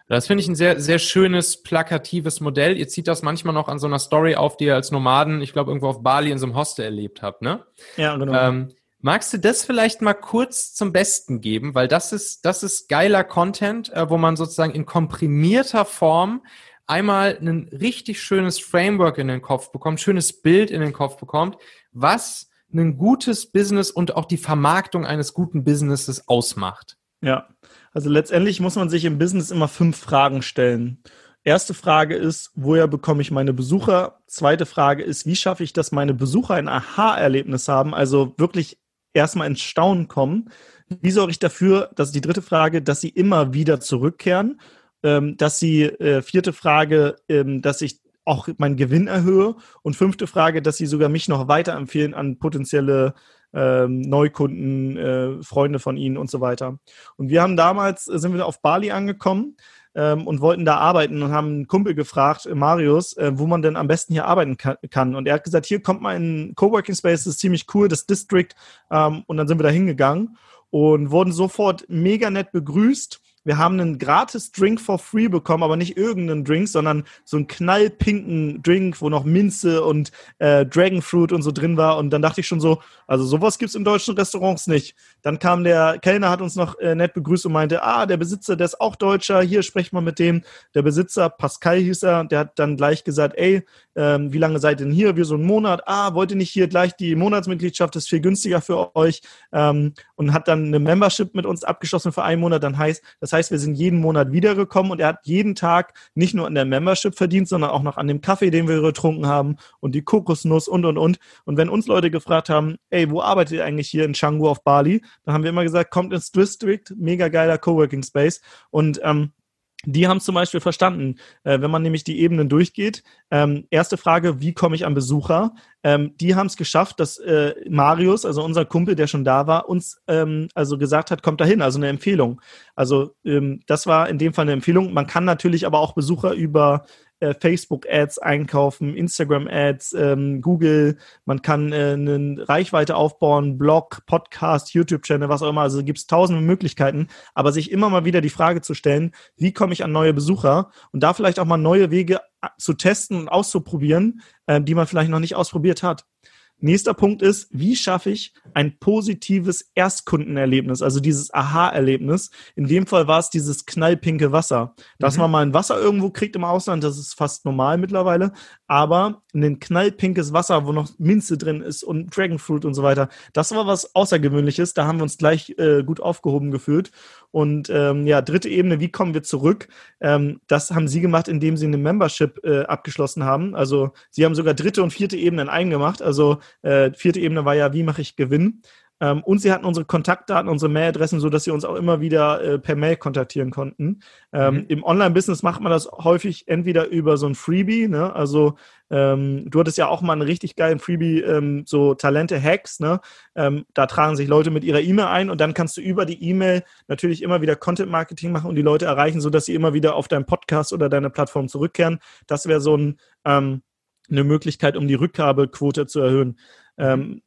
Das finde ich ein sehr, sehr schönes, plakatives Modell. Ihr zieht das manchmal noch an so einer Story auf, die ihr als Nomaden, ich glaube, irgendwo auf Bali in so einem Hostel erlebt habt, ne?
Ja, genau.
Ähm, magst du das vielleicht mal kurz zum Besten geben? Weil das ist, das ist geiler Content, äh, wo man sozusagen in komprimierter Form einmal ein richtig schönes Framework in den Kopf bekommt, schönes Bild in den Kopf bekommt, was ein gutes Business und auch die Vermarktung eines guten Businesses ausmacht.
Ja, also letztendlich muss man sich im Business immer fünf Fragen stellen. Erste Frage ist, woher bekomme ich meine Besucher? Zweite Frage ist, wie schaffe ich, dass meine Besucher ein Aha-Erlebnis haben, also wirklich erstmal ins Staunen kommen? Wie sorge ich dafür, das ist die dritte Frage, dass sie immer wieder zurückkehren? Ähm, dass sie, äh, vierte Frage, ähm, dass ich auch meinen Gewinn erhöhe und fünfte Frage, dass sie sogar mich noch weiterempfehlen an potenzielle ähm, Neukunden, äh, Freunde von ihnen und so weiter. Und wir haben damals, äh, sind wir auf Bali angekommen ähm, und wollten da arbeiten und haben einen Kumpel gefragt, äh, Marius, äh, wo man denn am besten hier arbeiten kann. Und er hat gesagt, hier kommt mal in Coworking Space, das ist ziemlich cool, das District. Ähm, und dann sind wir da hingegangen und wurden sofort mega nett begrüßt wir haben einen gratis Drink for free bekommen, aber nicht irgendeinen Drink, sondern so einen knallpinken Drink, wo noch Minze und äh, Dragonfruit und so drin war. Und dann dachte ich schon so, also sowas gibt's in deutschen Restaurants nicht. Dann kam der Kellner, hat uns noch äh, nett begrüßt und meinte, ah, der Besitzer, der ist auch Deutscher, hier sprecht mal mit dem. Der Besitzer, Pascal hieß er, der hat dann gleich gesagt, ey, ähm, wie lange seid ihr denn hier? Wir so einen Monat. Ah, wollt ihr nicht hier gleich die Monatsmitgliedschaft, das ist viel günstiger für euch. Ähm, und hat dann eine Membership mit uns abgeschlossen für einen Monat. Dann heißt, das heißt, wir sind jeden Monat wiedergekommen und er hat jeden Tag nicht nur an der Membership verdient, sondern auch noch an dem Kaffee, den wir getrunken haben und die Kokosnuss und, und, und. Und wenn uns Leute gefragt haben, ey, wo arbeitet ihr eigentlich hier in Canggu auf Bali? Dann haben wir immer gesagt, kommt ins District, mega geiler Coworking Space. Und ähm, die haben zum Beispiel verstanden, äh, wenn man nämlich die Ebenen durchgeht. Ähm, erste Frage, wie komme ich an Besucher? Ähm, die haben es geschafft, dass äh, Marius, also unser Kumpel, der schon da war, uns ähm, also gesagt hat, kommt dahin, also eine Empfehlung. Also ähm, das war in dem Fall eine Empfehlung. Man kann natürlich aber auch Besucher über äh, Facebook-Ads einkaufen, Instagram-Ads, ähm, Google, man kann äh, eine Reichweite aufbauen, Blog, Podcast, YouTube-Channel, was auch immer. Also gibt es tausende Möglichkeiten, aber sich immer mal wieder die Frage zu stellen, wie komme ich an neue Besucher und da vielleicht auch mal neue Wege äh, zu testen und auszuprobieren, äh, die man vielleicht noch nicht ausprobiert hat. Nächster Punkt ist, wie schaffe ich ein positives Erstkundenerlebnis, also dieses Aha-Erlebnis. In dem Fall war es dieses knallpinke Wasser. Dass mhm. man mal ein Wasser irgendwo kriegt im Ausland, das ist fast normal mittlerweile, aber ein knallpinkes Wasser, wo noch Minze drin ist und Dragonfruit und so weiter, das war was Außergewöhnliches. Da haben wir uns gleich äh, gut aufgehoben gefühlt. Und ähm, ja, dritte Ebene, wie kommen wir zurück? Ähm, das haben Sie gemacht, indem Sie eine Membership äh, abgeschlossen haben. Also Sie haben sogar dritte und vierte Ebenen eingemacht. Also äh, vierte Ebene war ja, wie mache ich Gewinn? Ähm, und sie hatten unsere Kontaktdaten, unsere Mailadressen, so dass sie uns auch immer wieder äh, per Mail kontaktieren konnten. Ähm, mhm. Im Online-Business macht man das häufig entweder über so ein Freebie, ne? Also ähm, du hattest ja auch mal einen richtig geilen Freebie, ähm, so Talente-Hacks, ne? Ähm, da tragen sich Leute mit ihrer E-Mail ein und dann kannst du über die E-Mail natürlich immer wieder Content-Marketing machen und die Leute erreichen, sodass sie immer wieder auf deinen Podcast oder deine Plattform zurückkehren. Das wäre so ein ähm, eine Möglichkeit, um die Rückgabequote zu erhöhen. Ähm,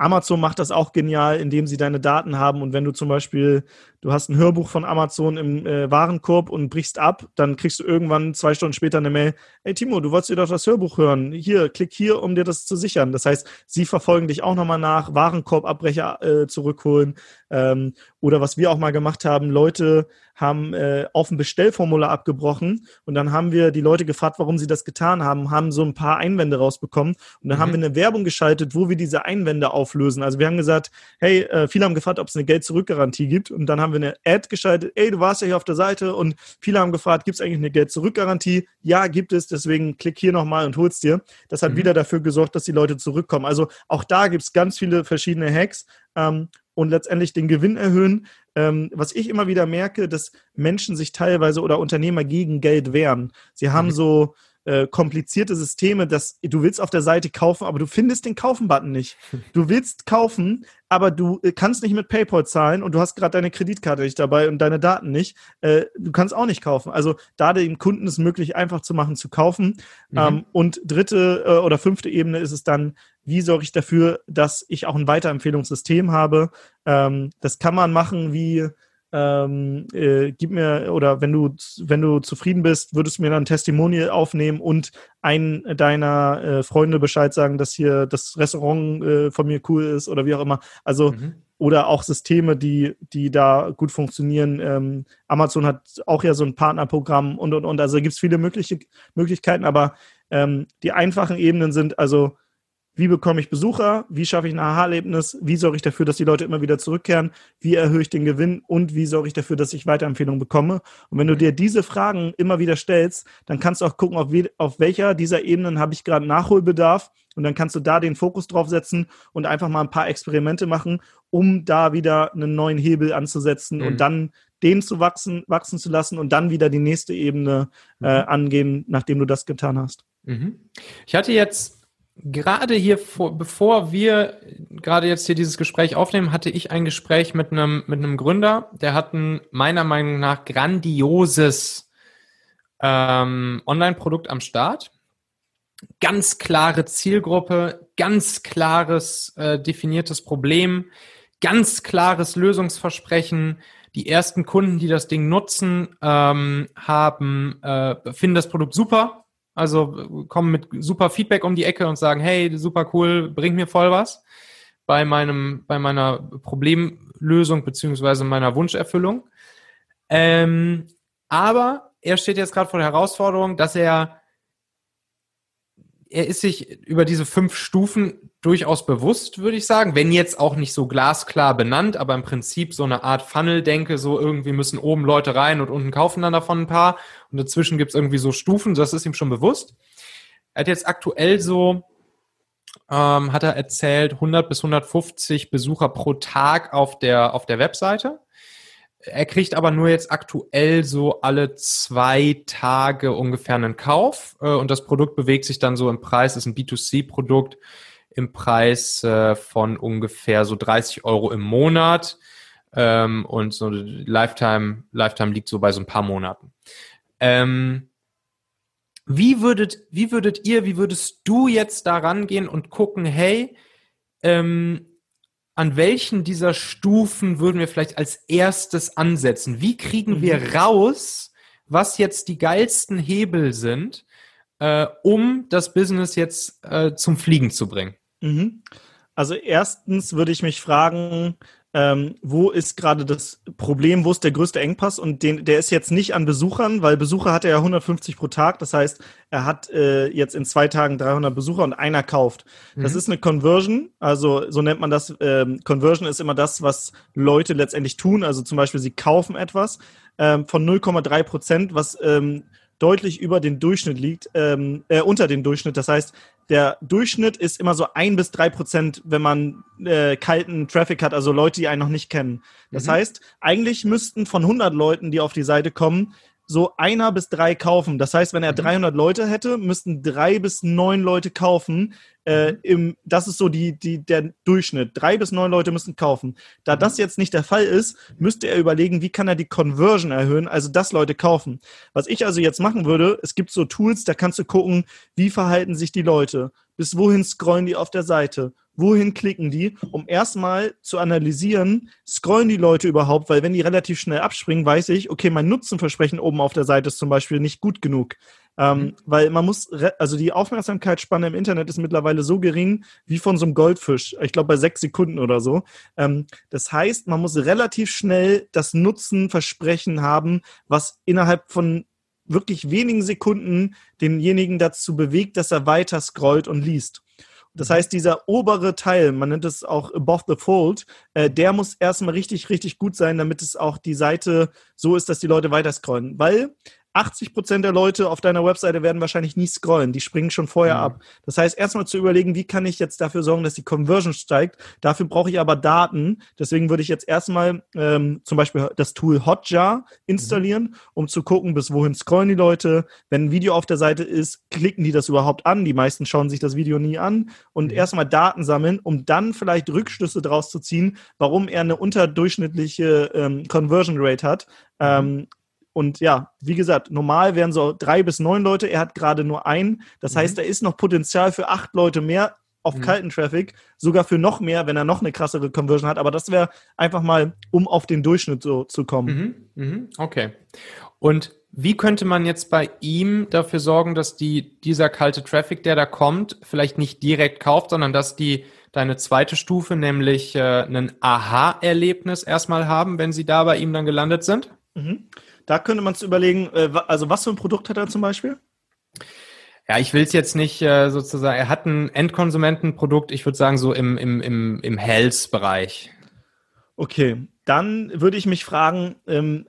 Amazon macht das auch genial, indem sie deine Daten haben. Und wenn du zum Beispiel, du hast ein Hörbuch von Amazon im äh, Warenkorb und brichst ab, dann kriegst du irgendwann zwei Stunden später eine Mail, hey Timo, du wolltest dir doch das Hörbuch hören. Hier, klick hier, um dir das zu sichern. Das heißt, sie verfolgen dich auch nochmal nach, Warenkorbabbrecher äh, zurückholen. Ähm, oder was wir auch mal gemacht haben, Leute haben äh, auf ein Bestellformular abgebrochen und dann haben wir die Leute gefragt, warum sie das getan haben, haben so ein paar Einwände rausbekommen und dann mhm. haben wir eine Werbung geschaltet, wo wir diese Einwände auflösen. Also wir haben gesagt, hey, äh, viele haben gefragt, ob es eine Geld-Zurück-Garantie gibt und dann haben wir eine Ad geschaltet, ey, du warst ja hier auf der Seite und viele haben gefragt, gibt es eigentlich eine Geld-Zurück-Garantie? Ja, gibt es, deswegen klick hier nochmal und holst dir. Das hat mhm. wieder dafür gesorgt, dass die Leute zurückkommen. Also auch da gibt es ganz viele verschiedene Hacks. Ähm, und letztendlich den Gewinn erhöhen. Ähm, was ich immer wieder merke, dass Menschen sich teilweise oder Unternehmer gegen Geld wehren. Sie haben mhm. so äh, komplizierte Systeme, dass du willst auf der Seite kaufen, aber du findest den Kaufen-Button nicht. [laughs] Du willst kaufen, aber du äh, kannst nicht mit PayPal zahlen und du hast gerade deine Kreditkarte nicht dabei und deine Daten nicht. Äh, du kannst auch nicht kaufen. Also da dem Kunden es möglich einfach zu machen, zu kaufen. Mhm. Ähm, und dritte äh, oder fünfte Ebene ist es dann, wie sorge ich dafür, dass ich auch ein Weiterempfehlungssystem habe. Ähm, das kann man machen wie ähm, äh, gib mir oder wenn du wenn du zufrieden bist, würdest du mir dann ein Testimonial aufnehmen und einen deiner äh, Freunde Bescheid sagen, dass hier das Restaurant äh, von mir cool ist oder wie auch immer. Also mhm. oder auch Systeme, die die da gut funktionieren. Ähm, Amazon hat auch ja so ein Partnerprogramm und und und. Also gibt es viele mögliche Möglichkeiten, aber ähm, die einfachen Ebenen sind also wie bekomme ich Besucher? Wie schaffe ich ein Aha-Erlebnis? Wie sorge ich dafür, dass die Leute immer wieder zurückkehren? Wie erhöhe ich den Gewinn? Und wie sorge ich dafür, dass ich Weiterempfehlungen bekomme? Und wenn du dir diese Fragen immer wieder stellst, dann kannst du auch gucken, auf, wie, auf welcher dieser Ebenen habe ich gerade Nachholbedarf. Und dann kannst du da den Fokus drauf setzen und einfach mal ein paar Experimente machen, um da wieder einen neuen Hebel anzusetzen mhm. und dann den zu wachsen, wachsen zu lassen und dann wieder die nächste Ebene äh, mhm. angehen, nachdem du das getan hast.
Mhm. Ich hatte jetzt gerade hier, vor, bevor wir gerade jetzt hier dieses Gespräch aufnehmen, hatte ich ein Gespräch mit einem, mit einem Gründer, der hat ein meiner Meinung nach grandioses ähm, Online-Produkt am Start. Ganz klare Zielgruppe, ganz klares äh, definiertes Problem, ganz klares Lösungsversprechen. Die ersten Kunden, die das Ding nutzen, ähm, haben, äh, finden das Produkt super, also kommen mit super Feedback um die Ecke und sagen, hey, super cool, bringt mir voll was bei meinem, bei meiner Problemlösung beziehungsweise meiner Wunscherfüllung. Ähm, aber er steht jetzt gerade vor der Herausforderung, dass er er ist sich über diese fünf Stufen durchaus bewusst, würde ich sagen. Wenn jetzt auch nicht so glasklar benannt, aber im Prinzip so eine Art Funnel-Denke, so irgendwie müssen oben Leute rein und unten kaufen dann davon ein paar. Und dazwischen gibt's irgendwie so Stufen, das ist ihm schon bewusst. Er hat jetzt aktuell so, ähm, hat er erzählt, 100 bis 150 Besucher pro Tag auf der, auf der Webseite. Er kriegt aber nur jetzt aktuell so alle zwei Tage ungefähr einen Kauf äh, und das Produkt bewegt sich dann so im Preis, ist ein B2C-Produkt im Preis äh, von ungefähr so 30 Euro im Monat ähm, und so Lifetime, Lifetime liegt so bei so ein paar Monaten. Ähm, wie würdet, wie würdet ihr, wie würdest du jetzt da rangehen und gucken, hey, ähm, an welchen dieser Stufen würden wir vielleicht als erstes ansetzen? Wie kriegen mhm. wir raus, was jetzt die geilsten Hebel sind, äh, um das Business jetzt äh, zum Fliegen zu bringen?
Mhm. Also erstens würde ich mich fragen, ähm, wo ist gerade das Problem, wo ist der größte Engpass und den, der ist jetzt nicht an Besuchern, weil Besucher hat er ja 150 pro Tag, das heißt, er hat äh, jetzt in zwei Tagen 300 Besucher und einer kauft. Mhm. Das ist eine Conversion, also so nennt man das. Ähm, Conversion ist immer das, was Leute letztendlich tun, also zum Beispiel sie kaufen etwas ähm, von 0,3 Prozent, was ähm, deutlich über den Durchschnitt liegt, ähm, äh, unter den Durchschnitt. Das heißt, der Durchschnitt ist immer so ein bis drei Prozent, wenn man äh, kalten Traffic hat, also Leute, die einen noch nicht kennen. Das mhm. heißt, eigentlich müssten von 100 Leuten, die auf die Seite kommen, so einer bis drei kaufen. Das heißt, wenn er 300 mhm. Leute hätte, müssten drei bis neun Leute kaufen. Äh, mhm. im, das ist so die, die, der Durchschnitt. Drei bis neun Leute müssen kaufen. Da das jetzt nicht der Fall ist, müsste er überlegen, wie kann er die Conversion erhöhen, also dass Leute kaufen. Was ich also jetzt machen würde, es gibt so Tools, da kannst du gucken, wie verhalten sich die Leute, bis wohin scrollen die auf der Seite, wohin klicken die, um erstmal zu analysieren, scrollen die Leute überhaupt, weil wenn die relativ schnell abspringen, weiß ich, okay, mein Nutzenversprechen oben auf der Seite ist zum Beispiel nicht gut genug. Ähm, mhm. Weil man muss, also die Aufmerksamkeitsspanne im Internet ist mittlerweile so gering wie von so einem Goldfisch. Ich glaube bei sechs Sekunden oder so. Ähm, das heißt, man muss relativ schnell das Nutzenversprechen haben, was innerhalb von wirklich wenigen Sekunden denjenigen dazu bewegt, dass er weiter scrollt und liest. Das mhm. heißt, dieser obere Teil, man nennt es auch above the fold, äh, der muss erstmal richtig, richtig gut sein, damit es auch die Seite so ist, dass die Leute weiter scrollen. Weil 80 Prozent der Leute auf deiner Webseite werden wahrscheinlich nie scrollen. Die springen schon vorher mhm. ab. Das heißt, erstmal zu überlegen, wie kann ich jetzt dafür sorgen, dass die Conversion steigt. Dafür brauche ich aber Daten. Deswegen würde ich jetzt erstmal ähm, zum Beispiel das Tool Hotjar installieren, mhm. um zu gucken, bis wohin scrollen die Leute. Wenn ein Video auf der Seite ist, klicken die das überhaupt an. Die meisten schauen sich das Video nie an. Und mhm. erstmal Daten sammeln, um dann vielleicht Rückschlüsse daraus zu ziehen, warum er eine unterdurchschnittliche ähm, Conversion Rate hat. Mhm. Ähm, und ja, wie gesagt, normal wären so drei bis neun Leute. Er hat gerade nur einen. Das mhm. heißt, da ist noch Potenzial für acht Leute mehr auf mhm. kalten Traffic, sogar für noch mehr, wenn er noch eine krassere Conversion hat. Aber das wäre einfach mal, um auf den Durchschnitt so zu kommen.
Mhm. Mhm. Okay. Und wie könnte man jetzt bei ihm dafür sorgen, dass die, dieser kalte Traffic, der da kommt, vielleicht nicht direkt kauft, sondern dass die deine zweite Stufe, nämlich äh, ein Aha-Erlebnis erstmal haben, wenn sie da bei ihm dann gelandet sind?
Mhm. Da könnte man es überlegen, äh, also was für ein Produkt hat er zum Beispiel?
Ja, ich will es jetzt nicht äh, sozusagen, er hat ein Endkonsumentenprodukt, ich würde sagen so im, im, im, im Health-Bereich.
Okay, dann würde ich mich fragen, ähm,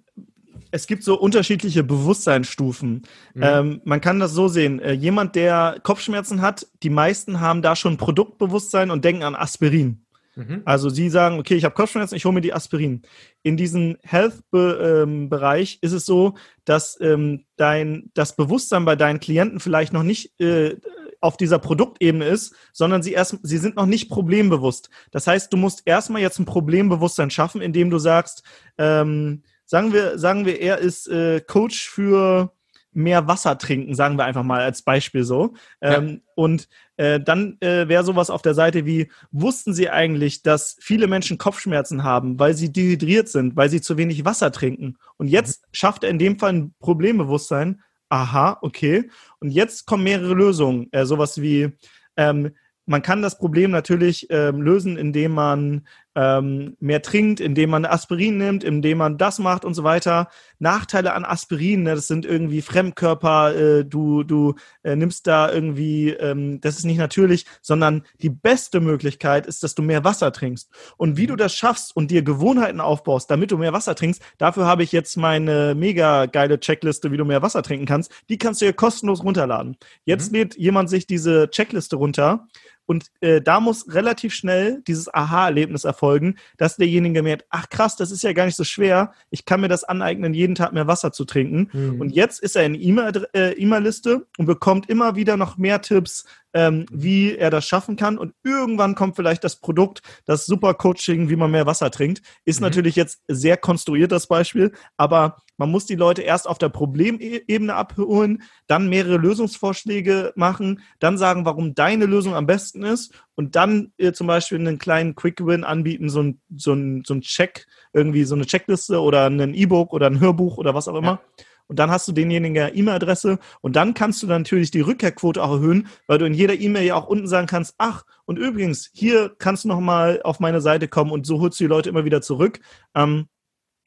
es gibt so unterschiedliche Bewusstseinsstufen. Mhm. Ähm, man kann das so sehen. Äh, jemand, der Kopfschmerzen hat, die meisten haben da schon Produktbewusstsein und denken an Aspirin. Mhm. Also sie sagen, okay, ich habe Kopfschmerzen, ich hole mir die Aspirin. In diesem Health-Bereich ähm, ist es so, dass ähm, dein, das Bewusstsein bei deinen Klienten vielleicht noch nicht äh, auf dieser Produktebene ist, sondern sie erst, sie sind noch nicht problembewusst. Das heißt, du musst erstmal jetzt ein Problembewusstsein schaffen, indem du sagst, ähm, sagen wir, sagen wir, er ist äh, Coach für mehr Wasser trinken, sagen wir einfach mal als Beispiel so. Ähm, ja. Und äh, dann äh, wäre sowas auf der Seite wie, wussten Sie eigentlich, dass viele Menschen Kopfschmerzen haben, weil sie dehydriert sind, weil sie zu wenig Wasser trinken? Und jetzt mhm. schafft er in dem Fall ein Problembewusstsein. Aha, okay. Und jetzt kommen mehrere Lösungen. Äh, sowas wie, ähm, man kann das Problem natürlich ähm, lösen, indem man ähm, mehr trinkt, indem man Aspirin nimmt, indem man das macht und so weiter. Nachteile an Aspirin, ne, das sind irgendwie Fremdkörper, äh, du, du äh, nimmst da irgendwie, ähm, das ist nicht natürlich, sondern die beste Möglichkeit ist, dass du mehr Wasser trinkst. Und wie du das schaffst und dir Gewohnheiten aufbaust, damit du mehr Wasser trinkst, dafür habe ich jetzt meine mega geile Checkliste, wie du mehr Wasser trinken kannst. Die kannst du dir kostenlos runterladen. Jetzt mhm. lädt jemand sich diese Checkliste runter und äh, da muss relativ schnell dieses Aha-Erlebnis erfolgen, dass derjenige merkt, ach krass, das ist ja gar nicht so schwer. Ich kann mir das aneignen, jeden Tag mehr Wasser zu trinken. Mhm. Und jetzt ist er in äh, E-Mail-Liste äh, und bekommt immer wieder noch mehr Tipps, ähm, wie er das schaffen kann. Und irgendwann kommt vielleicht das Produkt, das Super Coaching, wie man mehr Wasser trinkt. Ist mhm. natürlich jetzt sehr konstruiert, das Beispiel, aber man muss die Leute erst auf der Problemebene abholen, dann mehrere Lösungsvorschläge machen, dann sagen, warum deine Lösung am besten ist und dann äh, zum Beispiel einen kleinen Quick-Win anbieten, so ein, so, ein, so ein Check, irgendwie so eine Checkliste oder ein E-Book oder ein Hörbuch oder was auch immer. Ja und dann hast du denjenigen E-Mail-Adresse und dann kannst du dann natürlich die Rückkehrquote auch erhöhen, weil du in jeder E-Mail ja auch unten sagen kannst, ach, und übrigens, hier kannst du nochmal auf meine Seite kommen und so holst du die Leute immer wieder zurück. Ähm,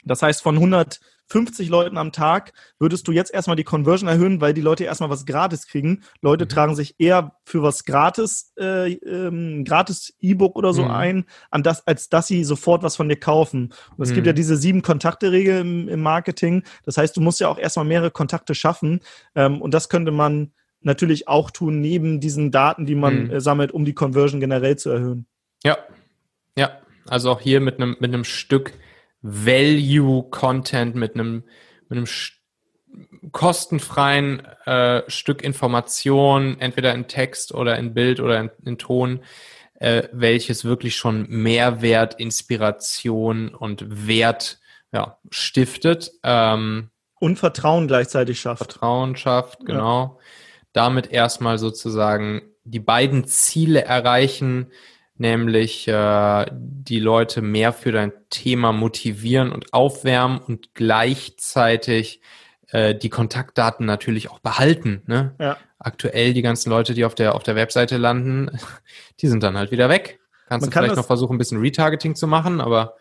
das heißt, von 100 50 Leuten am Tag würdest du jetzt erstmal die Conversion erhöhen, weil die Leute erstmal was gratis kriegen. Leute mhm. tragen sich eher für was gratis, äh, ähm, gratis E-Book oder so mhm. ein, an das, als dass sie sofort was von dir kaufen. Und es mhm. gibt ja mhm. diese sieben Kontakte-Regel im, im, Marketing. Das heißt, du musst ja auch erstmal mehrere Kontakte schaffen. Ähm, und das könnte man natürlich auch tun, neben diesen Daten, die man mhm. äh, sammelt, um die Conversion generell zu erhöhen.
Ja, ja. Also auch hier mit einem mit einem Stück Value-Content mit einem, mit einem kostenfreien äh, Stück Information, entweder in Text oder in Bild oder in, in Ton, äh, welches wirklich schon Mehrwert, Inspiration und Wert ja, stiftet. Ähm,
und Vertrauen gleichzeitig schafft.
Vertrauen schafft, genau. Ja. Damit erstmal sozusagen die beiden Ziele erreichen, nämlich äh, die Leute mehr für dein Thema motivieren und aufwärmen und gleichzeitig äh, die Kontaktdaten natürlich auch behalten. Ne? Ja. Aktuell die ganzen Leute, die auf der auf der Webseite landen, [laughs] die sind dann halt wieder weg. Kannst Man du kann vielleicht noch versuchen, ein bisschen Retargeting zu machen, aber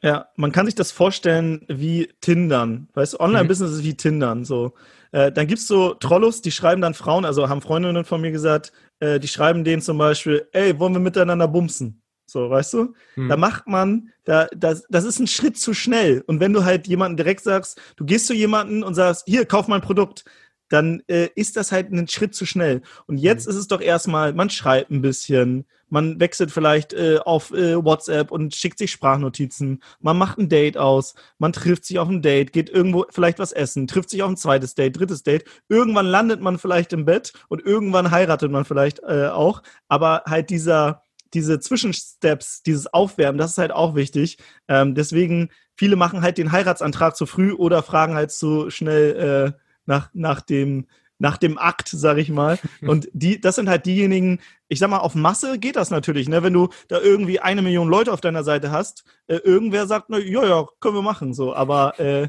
ja, man kann sich das vorstellen wie Tindern. Weißt du, Online-Business mhm. ist wie Tindern. So. Äh, dann gibt's so Trollos, die schreiben dann Frauen, also haben Freundinnen von mir gesagt, äh, die schreiben denen zum Beispiel, ey, wollen wir miteinander bumsen? So, weißt du? Hm. Da macht man, da, das, das ist ein Schritt zu schnell. Und wenn du halt jemanden direkt sagst, du gehst zu jemanden und sagst, hier, kauf mein Produkt, dann äh, ist das halt ein Schritt zu schnell. Und jetzt mhm. ist es doch erstmal, man schreibt ein bisschen, man wechselt vielleicht äh, auf äh, WhatsApp und schickt sich Sprachnotizen, man macht ein Date aus, man trifft sich auf ein Date, geht irgendwo vielleicht was essen, trifft sich auf ein zweites Date, drittes Date, irgendwann landet man vielleicht im Bett und irgendwann heiratet man vielleicht äh, auch, aber halt dieser diese Zwischensteps, dieses Aufwärmen, das ist halt auch wichtig. Ähm, deswegen, viele machen halt den Heiratsantrag zu früh oder fragen halt zu schnell äh, nach, nach dem nach dem Akt, sag ich mal. [laughs] Und die, das sind halt diejenigen, ich sag mal, auf Masse geht das natürlich, ne? Wenn du da irgendwie eine Million Leute auf deiner Seite hast, äh, irgendwer sagt, ja, ja, können wir machen, so. Aber äh,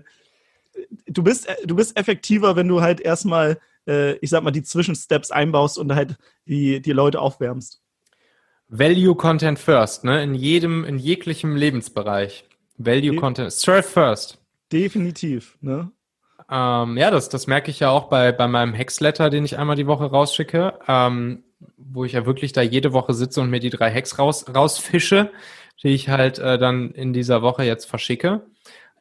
du bist, äh, du bist effektiver, wenn du halt erstmal, äh, ich sag mal, die Zwischensteps einbaust und halt die, die Leute aufwärmst.
Value Content first, ne? In jedem, in jeglichem Lebensbereich. Value Content, serve first.
Definitiv, ne?
Ähm, ja, das, das merke ich ja auch bei, bei meinem Hexletter, den ich einmal die Woche rausschicke, ähm, wo ich ja wirklich da jede Woche sitze und mir die drei Hex raus, rausfische, die ich halt äh, dann in dieser Woche jetzt verschicke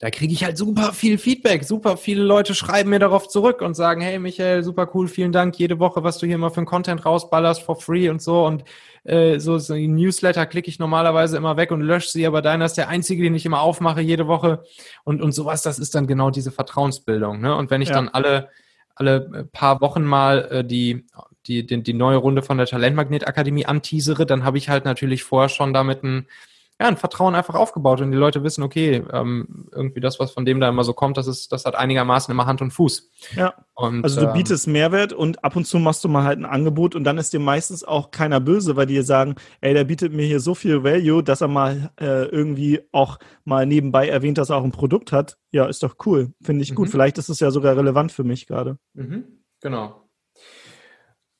da kriege ich halt super viel Feedback. Super viele Leute schreiben mir darauf zurück und sagen, hey Michael, super cool, vielen Dank jede Woche, was du hier mal für einen Content rausballerst for free und so. Und äh, so, so Newsletter klicke ich normalerweise immer weg und lösche sie, aber deiner ist der einzige, den ich immer aufmache jede Woche. Und, und sowas, das ist dann genau diese Vertrauensbildung. Ne? Und wenn ich ja. dann alle, alle äh, paar Wochen mal äh, die, die, die, die neue Runde von der Talentmagnet Akademie anteasere, dann habe ich halt natürlich vorher schon damit ein ja, ein Vertrauen einfach aufgebaut und die Leute wissen, okay, ähm, irgendwie das, was von dem da immer so kommt, das ist, das hat einigermaßen immer Hand und Fuß.
Ja. Und, also du ähm, bietest Mehrwert und ab und zu machst du mal halt ein Angebot und dann ist dir meistens auch keiner böse, weil die dir sagen, ey, der bietet mir hier so viel Value, dass er mal äh, irgendwie auch mal nebenbei erwähnt, dass er auch ein Produkt hat. Ja, ist doch cool. Finde ich mhm. gut. Vielleicht ist es ja sogar relevant für mich gerade.
Mhm. Genau.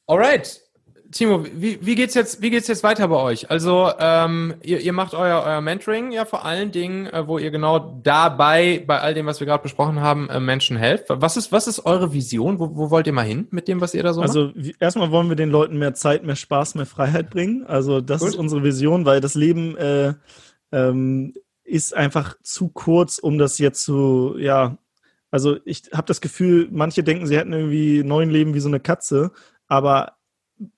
Alright. Timo, wie, wie geht's jetzt, wie geht's jetzt weiter bei euch? Also, ähm, ihr, ihr macht euer, euer Mentoring ja vor allen Dingen, äh, wo ihr genau dabei, bei all dem, was wir gerade besprochen haben, äh, Menschen helft. Was ist, was ist eure Vision? Wo, wo wollt ihr mal hin mit dem, was ihr da so
also, macht? Also, erstmal wollen wir den Leuten mehr Zeit, mehr Spaß, mehr Freiheit bringen. Also, das Gut. ist unsere Vision, weil das Leben, äh, ähm, ist einfach zu kurz, um das jetzt zu, ja, also ich habe das Gefühl, manche denken, sie hätten irgendwie neun Leben wie so eine Katze, aber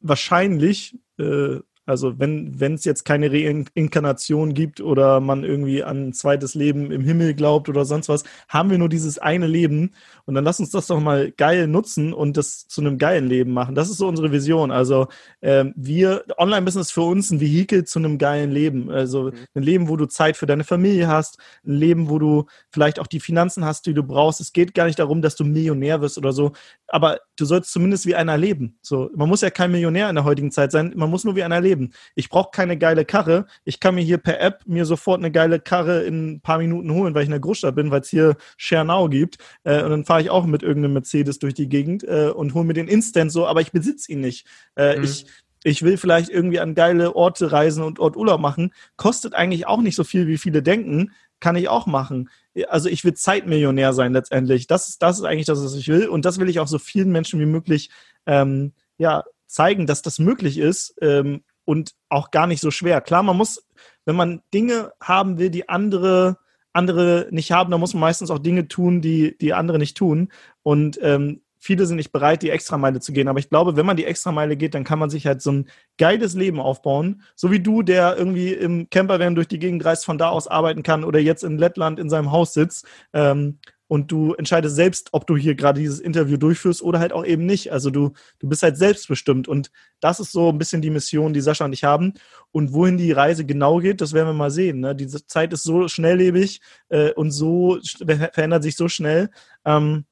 wahrscheinlich, äh, also wenn es jetzt keine Reinkarnation gibt oder man irgendwie an ein zweites Leben im Himmel glaubt oder sonst was, haben wir nur dieses eine Leben und dann lass uns das doch mal geil nutzen und das zu einem geilen Leben machen. Das ist so unsere Vision. Also ähm, wir, Online-Business für uns ein Vehikel zu einem geilen Leben. Also mhm. ein Leben, wo du Zeit für deine Familie hast, ein Leben, wo du vielleicht auch die Finanzen hast, die du brauchst. Es geht gar nicht darum, dass du Millionär wirst oder so, aber du sollst zumindest wie einer leben. So, man muss ja kein Millionär in der heutigen Zeit sein, man muss nur wie einer leben. Ich brauche keine geile Karre. Ich kann mir hier per App mir sofort eine geile Karre in ein paar Minuten holen, weil ich in der Großstadt bin, weil es hier Share Now gibt. Äh, und dann fahre ich auch mit irgendeinem Mercedes durch die Gegend äh, und hole mir den Instant so, aber ich besitze ihn nicht. Äh, mhm. Ich ich will vielleicht irgendwie an geile Orte reisen und Ort Urlaub machen. Kostet eigentlich auch nicht so viel, wie viele denken. Kann ich auch machen. Also ich will Zeitmillionär sein letztendlich. Das ist, das ist eigentlich das, was ich will. Und das will ich auch so vielen Menschen wie möglich ähm, ja, zeigen, dass das möglich ist ähm, und auch gar nicht so schwer. Klar, man muss, wenn man Dinge haben will, die andere andere nicht haben, dann muss man meistens auch Dinge tun, die, die andere nicht tun. Und ähm, viele sind nicht bereit, die Extrameile zu gehen. Aber ich glaube, wenn man die Extrameile geht, dann kann man sich halt so ein geiles Leben aufbauen. So wie du, der irgendwie im Campervan durch die Gegend reist, von da aus arbeiten kann oder jetzt in Lettland in seinem Haus sitzt. Ähm, und du entscheidest selbst, ob du hier gerade dieses Interview durchführst oder halt auch eben nicht. Also du, du bist halt selbstbestimmt und das ist so ein bisschen die Mission, die Sascha und ich haben. Und wohin die Reise genau geht, das werden wir mal sehen. Ne? Diese Zeit ist so schnelllebig äh, und so verändert sich so schnell. Ähm,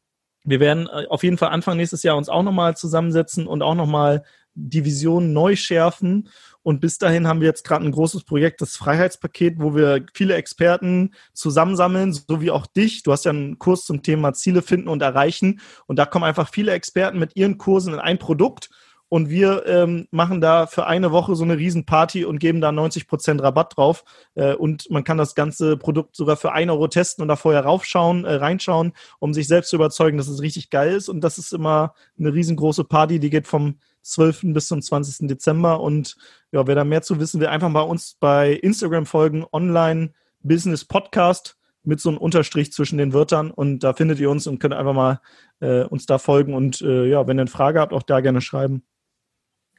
wir werden äh, auf jeden Fall Anfang nächstes Jahr uns auch nochmal zusammensetzen und auch nochmal die Vision neu schärfen und bis dahin haben wir jetzt gerade ein großes Projekt, das Freiheitspaket, wo wir viele Experten zusammensammeln, so wie auch dich. Du hast ja einen Kurs zum Thema Ziele finden und erreichen. Und da kommen einfach viele Experten mit ihren Kursen in ein Produkt. Und wir ähm, machen da für eine Woche so eine Riesenparty und geben da 90% Rabatt drauf. Äh, und man kann das ganze Produkt sogar für 1 Euro testen und da vorher raufschauen, äh, reinschauen, um sich selbst zu überzeugen, dass es richtig geil ist. Und das ist immer eine riesengroße Party, die geht vom 12. bis zum 20. Dezember. Und ja, wer da mehr zu wissen will, einfach mal uns bei Instagram folgen, Online Business Podcast mit so einem Unterstrich zwischen den Wörtern und da findet ihr uns und könnt einfach mal äh, uns da folgen und äh, ja, wenn ihr eine Frage habt, auch da gerne schreiben.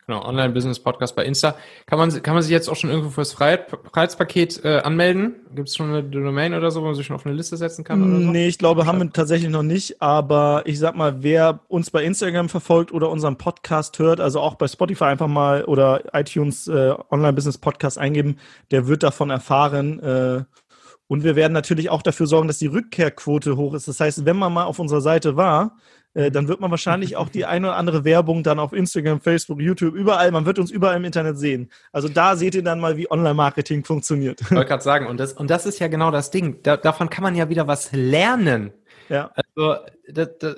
Genau, Online-Business-Podcast bei Insta. Kann man, kann man sich jetzt auch schon irgendwo fürs Freiheitspaket äh, anmelden? Gibt es schon eine Domain oder so, wo man sich schon auf eine Liste setzen kann? Oder
so? Nee, ich glaube, haben wir tatsächlich noch nicht. Aber ich sag mal, wer uns bei Instagram verfolgt oder unseren Podcast hört, also auch bei Spotify einfach mal oder iTunes äh, Online-Business-Podcast eingeben, der wird davon erfahren. Äh, und wir werden natürlich auch dafür sorgen, dass die Rückkehrquote hoch ist. Das heißt, wenn man mal auf unserer Seite war, äh, dann wird man wahrscheinlich auch die eine oder andere Werbung dann auf Instagram, Facebook, YouTube, überall, man wird uns überall im Internet sehen. Also da seht ihr dann mal, wie Online-Marketing funktioniert.
Ich wollte gerade sagen, und das, und das ist ja genau das Ding. Da, davon kann man ja wieder was lernen. Ja. Also, das, das,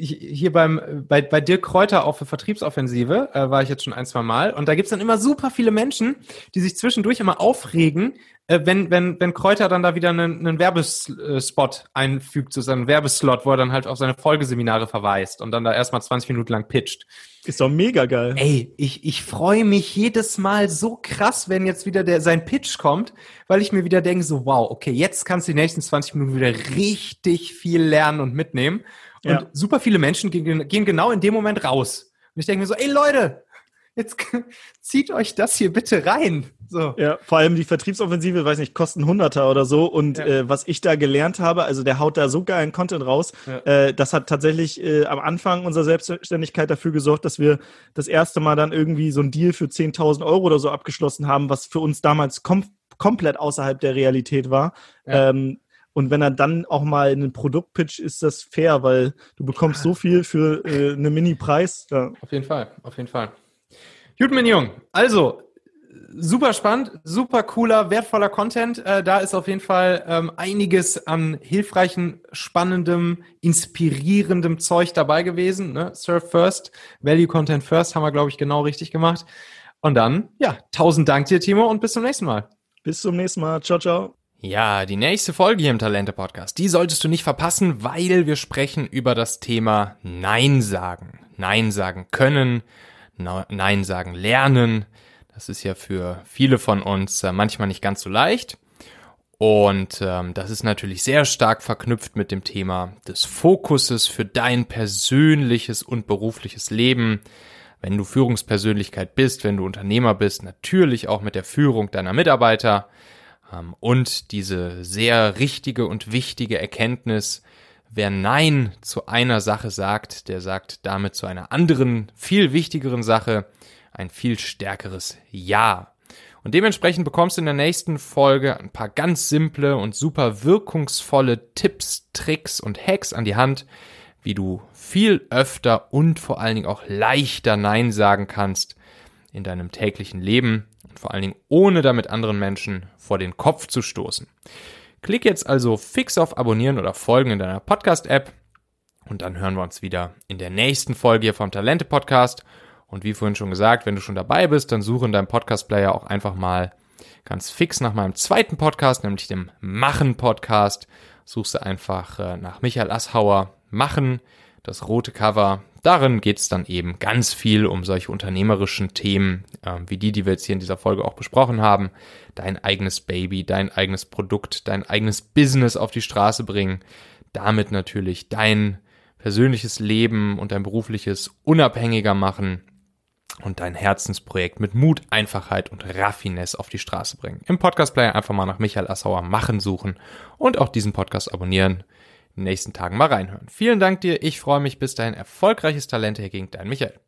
hier beim, bei, bei Dirk Kräuter auf der Vertriebsoffensive äh, war ich jetzt schon ein, zwei Mal und da gibt's dann immer super viele Menschen, die sich zwischendurch immer aufregen, äh, wenn, wenn, wenn Kräuter dann da wieder einen, einen Werbespot einfügt, so seinen Werbeslot, wo er dann halt auf seine Folgeseminare verweist und dann da erstmal 20 Minuten lang pitcht.
Ist doch mega geil.
Ey, ich, ich freue mich jedes Mal so krass, wenn jetzt wieder der, sein Pitch kommt, weil ich mir wieder denke, so wow, okay, jetzt kannst du die nächsten 20 Minuten wieder richtig viel lernen und mitnehmen. Und ja. super viele Menschen gehen, gehen genau in dem Moment raus. Und ich denke mir so, ey Leute, jetzt [laughs] zieht euch das hier bitte rein. So.
Ja, vor allem die Vertriebsoffensive, weiß nicht, kosten Hunderter oder so. Und ja. äh, was ich da gelernt habe, also der haut da so geilen Content raus. Ja. Äh, das hat tatsächlich äh, am Anfang unserer Selbstständigkeit dafür gesorgt, dass wir das erste Mal dann irgendwie so ein Deal für 10.000 Euro oder so abgeschlossen haben, was für uns damals kom komplett außerhalb der Realität war. Ja. Ähm, und wenn er dann auch mal einen Produkt pitcht, ist das fair, weil du bekommst so viel für äh, einen Mini-Preis.
Ja. Auf jeden Fall, auf jeden Fall. Gut, mein Jung. Also, super spannend, super cooler, wertvoller Content. Äh, da ist auf jeden Fall ähm, einiges an hilfreichen, spannendem, inspirierendem Zeug dabei gewesen. Ne? Surf First, Value Content First haben wir, glaube ich, genau richtig gemacht. Und dann, ja, tausend Dank dir, Timo, und bis zum nächsten Mal.
Bis zum nächsten Mal. Ciao, ciao.
Ja, die nächste Folge hier im Talente Podcast, die solltest du nicht verpassen, weil wir sprechen über das Thema Nein sagen. Nein sagen können, Nein sagen lernen. Das ist ja für viele von uns äh, manchmal nicht ganz so leicht. Und ähm, das ist natürlich sehr stark verknüpft mit dem Thema des Fokuses für dein persönliches und berufliches Leben. Wenn du Führungspersönlichkeit bist, wenn du Unternehmer bist, natürlich auch mit der Führung deiner Mitarbeiter und diese sehr richtige und wichtige Erkenntnis, wer Nein zu einer Sache sagt, der sagt damit zu einer anderen, viel wichtigeren Sache ein viel stärkeres Ja. Und dementsprechend bekommst du in der nächsten Folge ein paar ganz simple und super wirkungsvolle Tipps, Tricks und Hacks an die Hand, wie du viel öfter und vor allen Dingen auch leichter Nein sagen kannst in deinem täglichen Leben und vor allen Dingen ohne damit anderen Menschen vor den Kopf zu stoßen. Klick jetzt also fix auf Abonnieren oder Folgen in deiner Podcast-App und dann hören wir uns wieder in der nächsten Folge hier vom Talente Podcast. Und wie vorhin schon gesagt, wenn du schon dabei bist, dann suche in deinem Podcast-Player auch einfach mal ganz fix nach meinem zweiten Podcast, nämlich dem Machen Podcast. Suchst du einfach äh, nach Michael Asshauer Machen, das rote Cover, Darin geht es dann eben ganz viel um solche unternehmerischen Themen, äh, wie die, die wir jetzt hier in dieser Folge auch besprochen haben. Dein eigenes Baby, dein eigenes Produkt, dein eigenes Business auf die Straße bringen. Damit natürlich dein persönliches Leben und dein berufliches unabhängiger machen und dein Herzensprojekt mit Mut, Einfachheit und Raffinesse auf die Straße bringen. Im Podcast Player einfach mal nach Michael Assauer machen suchen und auch diesen Podcast abonnieren nächsten Tagen mal reinhören. Vielen Dank dir, ich freue mich. Bis dahin erfolgreiches Talent, hier gegen dein Michael.